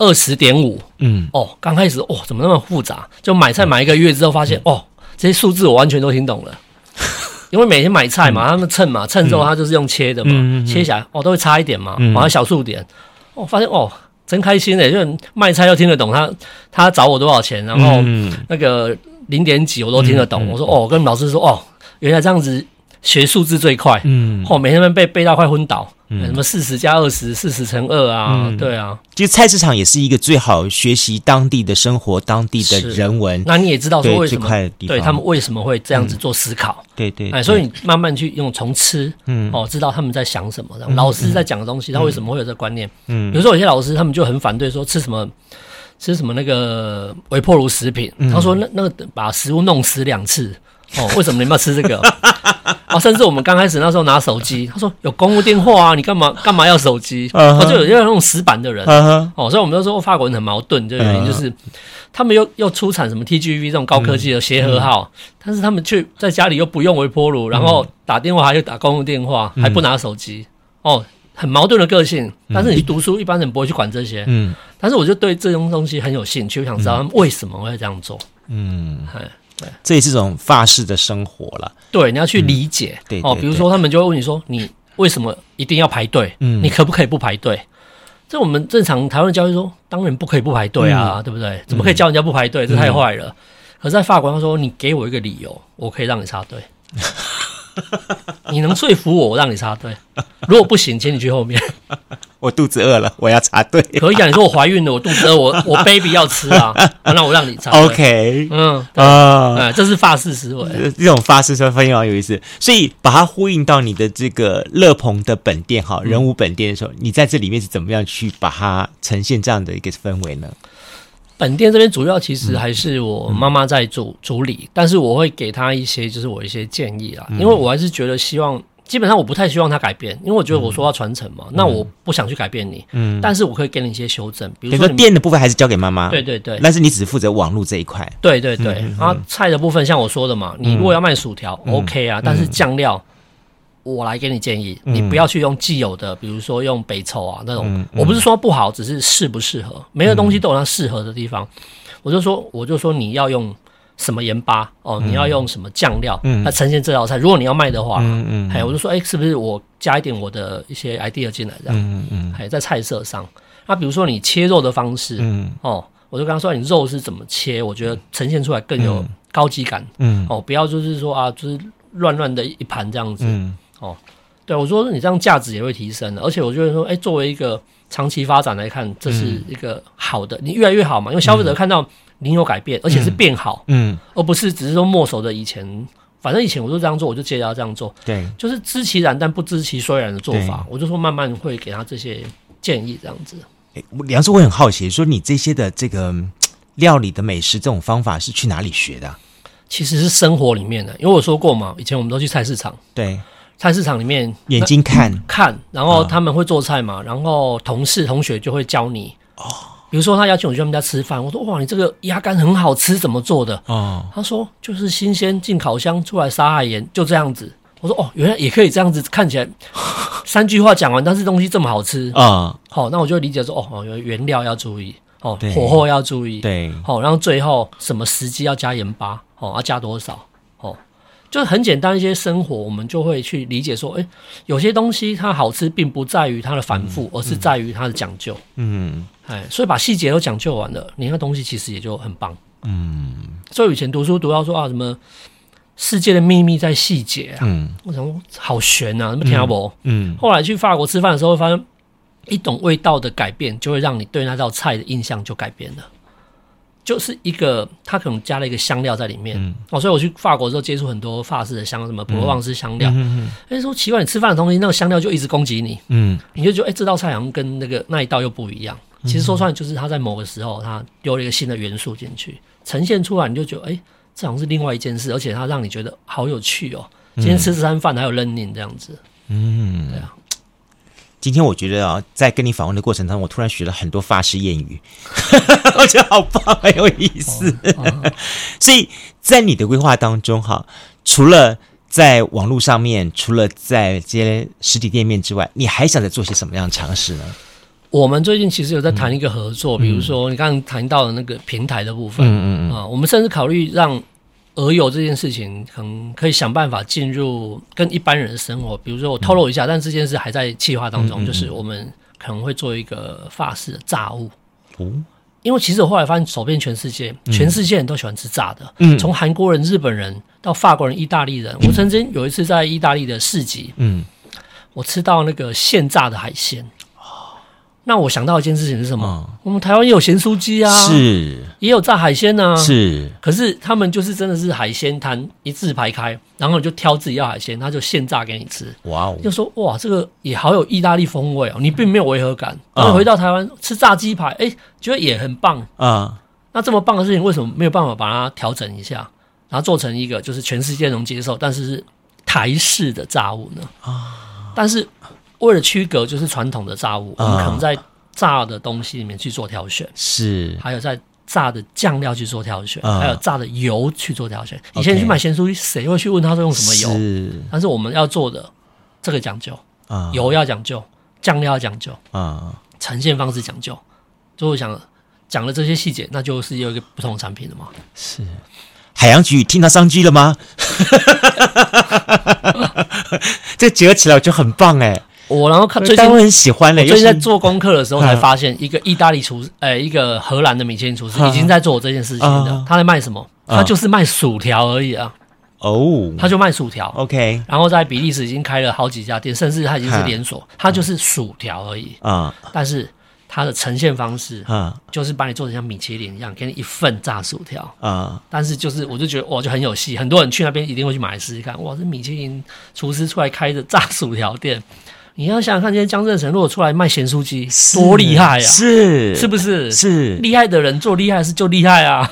二十点五，嗯，哦，刚开始哦，怎么那么复杂？就买菜买一个月之后，发现、嗯、哦，这些数字我完全都听懂了。因为每天买菜嘛，嗯、他们称嘛，称之后他就是用切的嘛，嗯、切起来哦都会差一点嘛，往、嗯、小数点。哦，发现哦，真开心诶，就卖菜又听得懂他他找我多少钱，然后那个零点几我都听得懂。嗯、我说哦，我跟老师说哦，原来这样子。学数字最快，嗯，后每天被背到快昏倒，嗯，什么四十加二十，四十乘二啊，嗯、对啊，其实菜市场也是一个最好学习当地的生活、当地的人文。那你也知道说为什么？对，对他们为什么会这样子做思考？嗯、对对，哎，所以你慢慢去用从吃，嗯，哦，知道他们在想什么。然后老师在讲的东西，嗯、他为什么会有这个观念？嗯，比如说有些老师他们就很反对说吃什么吃什么那个微波炉食品，嗯、他说那那个把食物弄死两次，哦，为什么你们要吃这个？啊，甚至我们刚开始那时候拿手机，他说有公务电话啊，你干嘛干嘛要手机？我、uh huh. 就有要那种死板的人，uh huh. 哦，所以我们都说法国人很矛盾，这个原因就是他们又又出产什么 TGV 这种高科技的协和号，嗯、但是他们却在家里又不用微波炉，然后打电话还要打公务电话，还不拿手机，嗯、哦，很矛盾的个性。但是你读书，一般人不会去管这些，嗯，但是我就对这种东西很有兴趣，我想知道他们为什么会这样做，嗯，对，这也是种法式的生活了。对，你要去理解。嗯、对，哦，比如说他们就会问你说：“你为什么一定要排队？嗯，你可不可以不排队？”这我们正常台湾教育说，当然不可以不排队啊，嗯、对不对？怎么可以叫人家不排队？嗯、这太坏了。嗯、可是在法国，他说：“你给我一个理由，我可以让你插队。” 你能说服我，我让你插队。如果不行，请你去后面。我肚子饿了，我要插队。可以啊，你说我怀孕了，我肚子饿，我 我 baby 要吃啊，那我让你插队。OK，嗯啊，哎，这是发式思维，这种发式思维非常有意思。所以把它呼应到你的这个乐鹏的本店哈，人武本店的时候，你在这里面是怎么样去把它呈现这样的一个氛围呢？本店这边主要其实还是我妈妈在主主理，但是我会给她一些就是我一些建议啊，因为我还是觉得希望基本上我不太希望她改变，因为我觉得我说要传承嘛，那我不想去改变你，嗯，但是我可以给你一些修正，比如说店的部分还是交给妈妈，对对对，但是你只是负责网络这一块，对对对，然后菜的部分像我说的嘛，你如果要卖薯条，OK 啊，但是酱料。我来给你建议，你不要去用既有的，比如说用北抽啊那种。我不是说不好，只是适不适合。每个东西都有它适合的地方。我就说，我就说你要用什么盐巴哦，你要用什么酱料来呈现这道菜。如果你要卖的话，嗯嗯哎，我就说，哎，是不是我加一点我的一些 idea 进来这样？嗯嗯哎，在菜色上，那比如说你切肉的方式，嗯哦，我就跟他说，你肉是怎么切？我觉得呈现出来更有高级感。嗯哦，不要就是说啊，就是乱乱的一盘这样子。哦，对，我说你这样价值也会提升的，而且我觉得说，哎，作为一个长期发展来看，这是一个好的，你越来越好嘛，因为消费者看到你有改变，而且是变好，嗯，而不是只是说墨守的以前，反正以前我就这样做，我就接着要这样做，对，就是知其然但不知其所以然的做法，我就说慢慢会给他这些建议，这样子。哎，梁师，我很好奇，说你这些的这个料理的美食这种方法是去哪里学的？其实是生活里面的，因为我说过嘛，以前我们都去菜市场，对。菜市场里面眼睛看看，然后他们会做菜嘛，然后同事同学就会教你哦。比如说他邀请我去他们家吃饭，我说哇，你这个鸭肝很好吃，怎么做的？哦，他说就是新鲜进烤箱出来撒海盐，就这样子。我说哦，原来也可以这样子，看起来 三句话讲完，但是东西这么好吃啊。好，那我就理解说哦哦，原料要注意哦，火候要注意对，好，然后最后什么时机要加盐巴哦，要加多少？就是很简单一些生活，我们就会去理解说，哎，有些东西它好吃，并不在于它的繁复，而是在于它的讲究。嗯，哎，所以把细节都讲究完了，你那东西其实也就很棒。嗯，所以以前读书读到说啊，什么世界的秘密在细节啊，嗯，我想说好悬啊，什么听不？嗯，后来去法国吃饭的时候，会发现一种味道的改变，就会让你对那道菜的印象就改变了。就是一个，他可能加了一个香料在里面、嗯、哦，所以我去法国之后接触很多法式的香，什么普罗旺斯香料。哎、嗯，嗯、说奇怪，你吃饭的东西那个香料就一直攻击你，嗯，你就觉得哎，这道菜好像跟那个那一道又不一样。其实说出来就是他在某个时候他丢了一个新的元素进去，呈现出来你就觉得哎，这好像是另外一件事，而且它让你觉得好有趣哦。今天吃这餐饭还有 learning 这样子，嗯，对啊。今天我觉得啊，在跟你访问的过程当中，我突然学了很多法式谚语，我觉得好棒，很有意思。哦哦、所以在你的规划当中，哈，除了在网络上面，除了在这些实体店面之外，你还想再做些什么样的尝试呢？我们最近其实有在谈一个合作，嗯、比如说你刚刚谈到的那个平台的部分，嗯嗯嗯啊，我们甚至考虑让。而有这件事情，可能可以想办法进入跟一般人的生活。比如说，我透露一下，嗯、但这件事还在计划当中。嗯嗯嗯，就是我们可能会做一个法式的炸物。哦，因为其实我后来发现，走遍全世界，嗯、全世界人都喜欢吃炸的。嗯，从韩国人、日本人到法国人、意大利人。嗯、我曾经有一次在意大利的市集，嗯，我吃到那个现炸的海鲜。那我想到一件事情是什么？嗯、我们台湾也有咸酥鸡啊，是，也有炸海鲜啊，是。可是他们就是真的是海鲜摊一字排开，然后你就挑自己要海鲜，他就现炸给你吃。哇哦！就说哇，这个也好有意大利风味哦，你并没有违和感。然后回到台湾吃炸鸡排，哎、欸，觉得也很棒啊。嗯、那这么棒的事情，为什么没有办法把它调整一下，然后做成一个就是全世界能接受，但是是台式的炸物呢？啊，但是为了区隔，就是传统的炸物，我们可能在炸的东西里面去做挑选，是，还有在炸的酱料去做挑选，还有炸的油去做挑选。以前去买咸酥鸡，谁会去问他说用什么油？是，但是我们要做的这个讲究，啊，油要讲究，酱料要讲究，啊，呈现方式讲究，就我想讲了这些细节，那就是有一个不同的产品了嘛？是。海洋局听到商机了吗？这结合起来我觉得很棒哎！我然后看最近我很喜欢嘞，最近在做功课的时候才发现，一个意大利厨师，哎，一个荷兰的米其林厨师已经在做这件事情的。他在卖什么？他就是卖薯条而已啊！哦，他就卖薯条。OK，然后在比利时已经开了好几家店，甚至他已经是连锁，他就是薯条而已啊！但是。它的呈现方式，啊，就是把你做成像米其林一样，给你一份炸薯条，啊，但是就是我就觉得哇，就很有戏，很多人去那边一定会去买来试试看，哇，这米其林厨师出来开的炸薯条店，你要想想看，今天江振成如果出来卖咸酥鸡，多厉害呀，是。是不是？是。厉害的人做厉害事就厉害啊。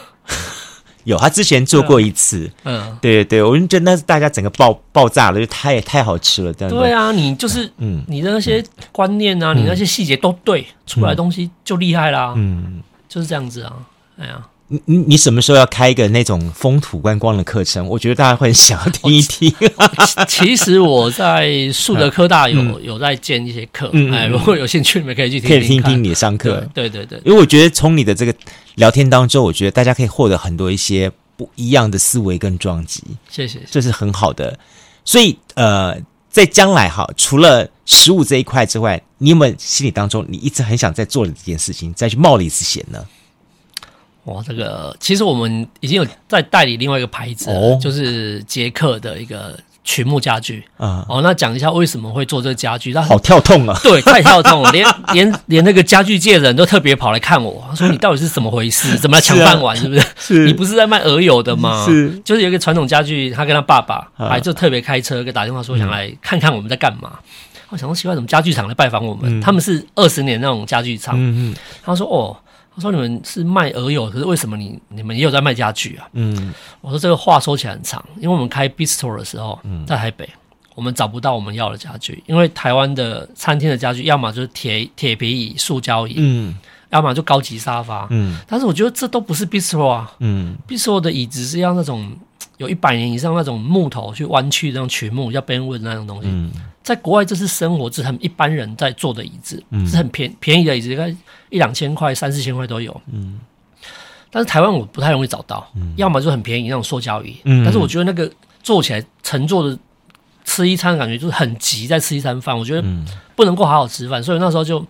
有，他之前做过一次，嗯，对对对，我觉得那是大家整个爆爆炸了，就太太好吃了，这样。对啊，你就是，嗯，你的那些观念啊，你那些细节都对，出来的东西就厉害啦，嗯，就是这样子啊，哎呀。你你你什么时候要开一个那种风土观光的课程？我觉得大家会很想要听一听。其实我在树德科大有、嗯、有在建一些课，嗯、哎，如果有兴趣，你们可以去听听，可以听听你的上课。对对对，因为我觉得从你的这个聊天当中，我觉得大家可以获得很多一些不一样的思维跟撞击。谢谢，这是很好的。所以呃，在将来哈，除了食物这一块之外，你有没有心里当中你一直很想再做的这件事情，再去冒了一次险呢？哇，这个其实我们已经有在代理另外一个牌子，哦、就是捷克的一个群木家具啊。哦，那讲一下为什么会做这个家具？它好跳痛啊！对，太跳痛了，连 连连那个家具界的人都特别跑来看我，他说：“你到底是怎么回事？怎么来抢饭碗？是不是？是你不是在卖鹅油的吗？是，就是有一个传统家具，他跟他爸爸还就特别开车给打电话说想来看看我们在干嘛。我想说奇怪，怎么家具厂来拜访我们？他们是二十年那种家具厂。嗯嗯，他说：哦。我说你们是卖鹅友，可是为什么你你们也有在卖家具啊？嗯，我说这个话说起来很长，因为我们开 Bistro 的时候，在台北，我们找不到我们要的家具，因为台湾的餐厅的家具，要么就是铁铁皮椅、塑胶椅，嗯，要么就高级沙发，嗯，但是我觉得这都不是 Bistro 啊，嗯，Bistro 的椅子是要那种有一百年以上那种木头去弯曲那种曲木，叫 Benwood 那种东西，嗯，在国外这是生活，是很一般人在坐的椅子，嗯，是很便便宜的椅子，应该。一两千块、三四千块都有，嗯，但是台湾我不太容易找到，嗯，要么就很便宜那种塑胶椅，嗯，但是我觉得那个坐起来乘坐的吃一餐的感觉就是很急，在吃一餐饭，我觉得不能够好好吃饭，所以那时候就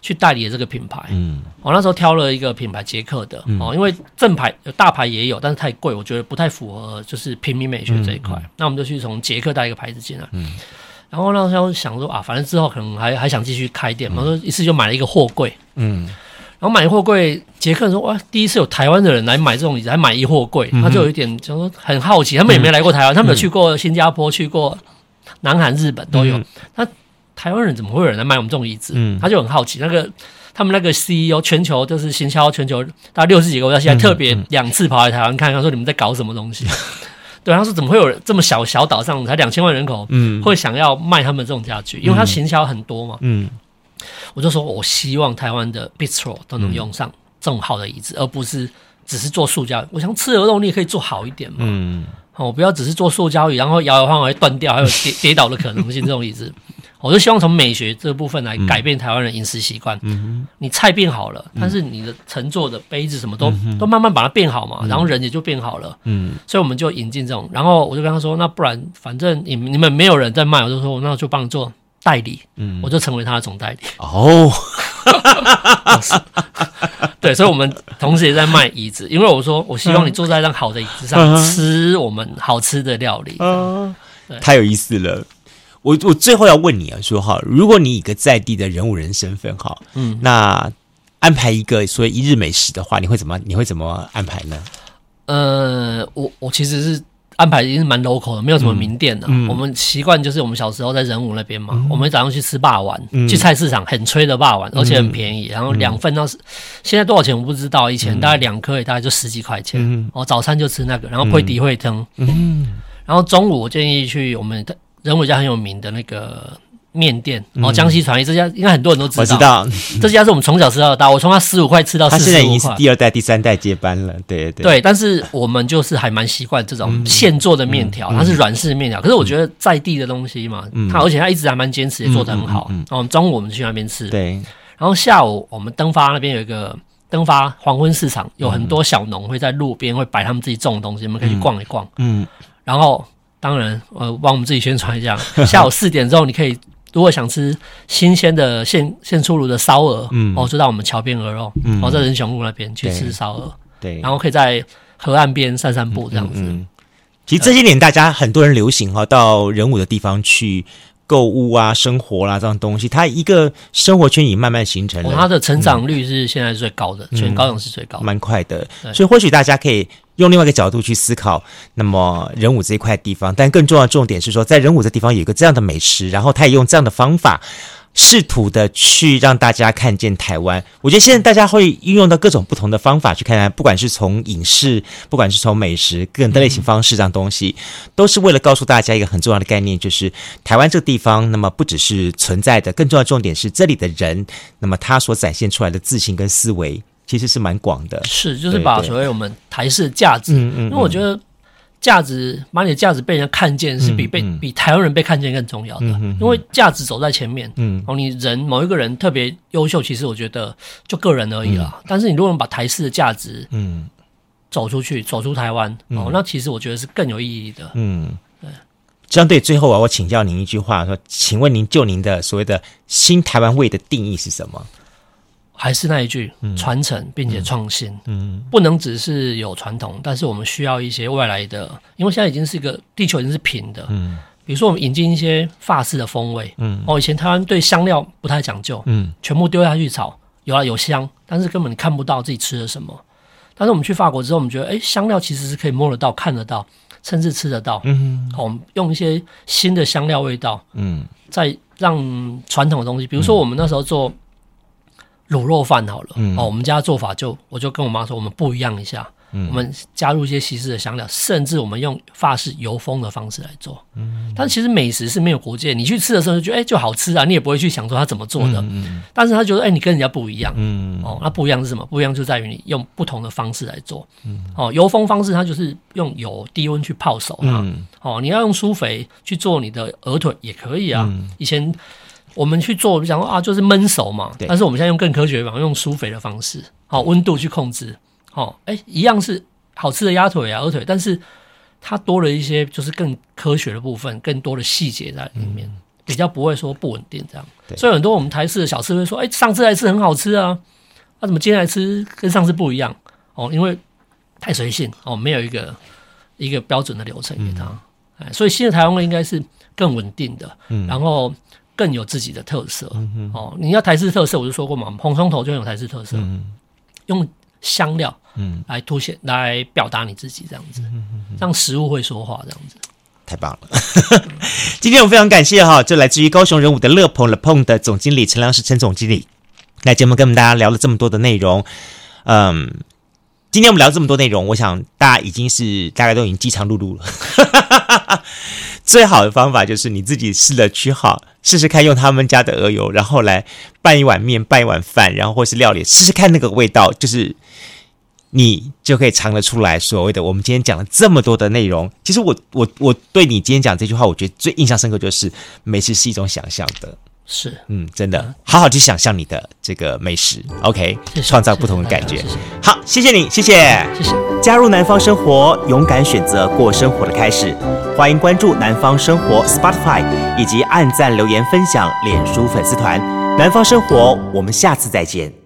去代理了这个品牌，嗯，我那时候挑了一个品牌捷克的，哦，因为正牌有大牌也有，但是太贵，我觉得不太符合就是平民美学这一块，那我们就去从捷克带一个牌子进来，嗯。然后那时候想说啊，反正之后可能还还想继续开店嘛，说一次就买了一个货柜，嗯，然后买货柜，杰克说哇，第一次有台湾的人来买这种椅子，还买一货柜，他就有一点就说很好奇，他们也没来过台湾，他们有去过新加坡、去过南韩、日本都有，那台湾人怎么会有人来买我们这种椅子？嗯。他就很好奇，那个他们那个 CEO 全球就是行销全球大概六十几个国家，现在特别两次跑来台湾看，他说你们在搞什么东西？对，他说怎么会有这么小小岛上才两千万人口，嗯，会想要卖他们这种家具？因为他行销很多嘛，嗯，我就说我希望台湾的 Bistro 都能用上这种好的椅子，而不是只是做塑胶。我想吃鹅肉，你也可以做好一点嘛，嗯，我不要只是做塑胶椅，然后摇摇晃晃会断掉，还有跌 跌倒的可能性。这种椅子。我就希望从美学这部分来改变台湾人饮食习惯。嗯，你菜变好了，但是你的乘坐的杯子什么都都慢慢把它变好嘛，然后人也就变好了。嗯，所以我们就引进这种。然后我就跟他说：“那不然反正你你们没有人在卖，我就说那我就帮你做代理。”嗯，我就成为他的总代理。哦，对，所以我们同时也在卖椅子，因为我说我希望你坐在一张好的椅子上吃我们好吃的料理。嗯，太有意思了。我我最后要问你啊，说哈，如果你以一个在地的人物人身份哈，嗯，那安排一个所谓一日美食的话，你会怎么你会怎么安排呢？呃，我我其实是安排已经是蛮 local 的，没有什么名店的。嗯。嗯、我们习惯就是我们小时候在仁武那边嘛，嗯、我们早上去吃霸丸，嗯、去菜市场很吹的霸丸，而且很便宜，然后两份那是现在多少钱我不知道，以前大概两颗也大概就十几块钱，嗯、哦，早餐就吃那个，然后配底会汤，嗯。嗯然后中午我建议去我们的仁武家很有名的那个。面店哦，江西传艺这家应该很多人都知道。我知道，这家是我们从小吃到大，我从他十五块吃到四十五块。他现在已经是第二代、第三代接班了，对对对。但是我们就是还蛮习惯这种现做的面条，它是软式面条。可是我觉得在地的东西嘛，它而且它一直还蛮坚持，也做得很好。哦，中午我们去那边吃，对。然后下午我们登发那边有一个登发黄昏市场，有很多小农会在路边会摆他们自己种的东西，我们可以去逛一逛。嗯。然后当然呃，帮我们自己宣传一下，下午四点之后你可以。如果想吃新鲜的现现出炉的烧鹅，嗯，哦，就到我们桥边鹅肉，嗯，哦，在仁雄路那边去吃烧鹅，对，然后可以在河岸边散散步这样子。嗯嗯、其实这些年大家很多人流行哈，到人武的地方去购物啊、生活啦、啊、这样东西，它一个生活圈已慢慢形成了。它的成长率是现在最高的，嗯、全高雄是最高的，蛮快的。所以或许大家可以。用另外一个角度去思考，那么仁武这一块地方，但更重要的重点是说，在仁武这地方有一个这样的美食，然后他也用这样的方法，试图的去让大家看见台湾。我觉得现在大家会运用到各种不同的方法去看看，不管是从影视，不管是从美食，各种的类型方式这样东西，都是为了告诉大家一个很重要的概念，就是台湾这个地方，那么不只是存在的，更重要的重点是这里的人，那么他所展现出来的自信跟思维。其实是蛮广的，是就是把所谓我们台式的价值，对对对，因为我觉得价值把你的价值被人家看见，是比被、嗯嗯、比台湾人被看见更重要的，嗯嗯嗯、因为价值走在前面，嗯，哦，你人某一个人特别优秀，其实我觉得就个人而已啦。嗯、但是你如果能把台式的价值，嗯，走出去，走出台湾，嗯、哦，那其实我觉得是更有意义的，嗯，对。相对最后啊，我请教您一句话，说，请问您就您的所谓的新台湾味的定义是什么？还是那一句，传承并且创新，嗯，嗯，不能只是有传统，但是我们需要一些外来的，因为现在已经是一个地球已经是平的，嗯，比如说我们引进一些法式的风味，嗯，哦，以前台湾对香料不太讲究，嗯，全部丢下去炒，有啊有香，但是根本你看不到自己吃了什么。但是我们去法国之后，我们觉得，哎，香料其实是可以摸得到、看得到，甚至吃得到，嗯，我们用一些新的香料味道，嗯，再让传统的东西，比如说我们那时候做。卤肉饭好了，嗯、哦，我们家的做法就，我就跟我妈说，我们不一样一下，嗯、我们加入一些西式的香料，甚至我们用法式油封的方式来做。嗯，但其实美食是没有国界，你去吃的时候就觉得，哎、欸，就好吃啊，你也不会去想说它怎么做的。嗯，但是他觉得，哎、欸，你跟人家不一样。嗯，哦，那不一样是什么？不一样就在于你用不同的方式来做。嗯，哦，油封方式它就是用油低温去泡熟它。嗯，哦，你要用苏肥去做你的鹅腿也可以啊。嗯、以前。我们去做，我们想说啊，就是焖熟嘛。对但是我们现在用更科学的方法，用疏肥的方式，好、哦、温度去控制，好、哦，哎，一样是好吃的鸭腿啊、鹅腿，但是它多了一些，就是更科学的部分，更多的细节在里面，嗯、比较不会说不稳定这样。对所以很多我们台式的小吃会说，哎，上次来吃很好吃啊，那、啊、怎么今天来吃跟上次不一样？哦，因为太随性哦，没有一个一个标准的流程给他，哎、嗯，所以新的台湾味应该是更稳定的，嗯，然后。更有自己的特色、嗯、哦！你要台式特色，我就说过嘛，红葱头就有台式特色，嗯、用香料嗯。来凸显、嗯、来表达你自己这样子，让食物会说话这样子，太棒了！今天我非常感谢哈，就来自于高雄人武的乐朋 Le Pong 的总经理陈良石陈总经理。来节目跟我们大家聊了这么多的内容，嗯，今天我们聊了这么多内容，我想大家已经是大概都已经饥肠辘辘了。最好的方法就是你自己试着去好，试试看用他们家的鹅油，然后来拌一碗面、拌一碗饭，然后或是料理，试试看那个味道，就是你就可以尝得出来。所谓的我们今天讲了这么多的内容，其实我我我对你今天讲这句话，我觉得最印象深刻就是美食是一种想象的。是，嗯，真的，好好去想象你的这个美食，OK，创造不同的感觉。好，谢谢你，谢谢，谢谢。加入南方生活，勇敢选择过生活的开始。欢迎关注南方生活 Spotify，以及按赞、留言、分享脸书粉丝团。南方生活，我们下次再见。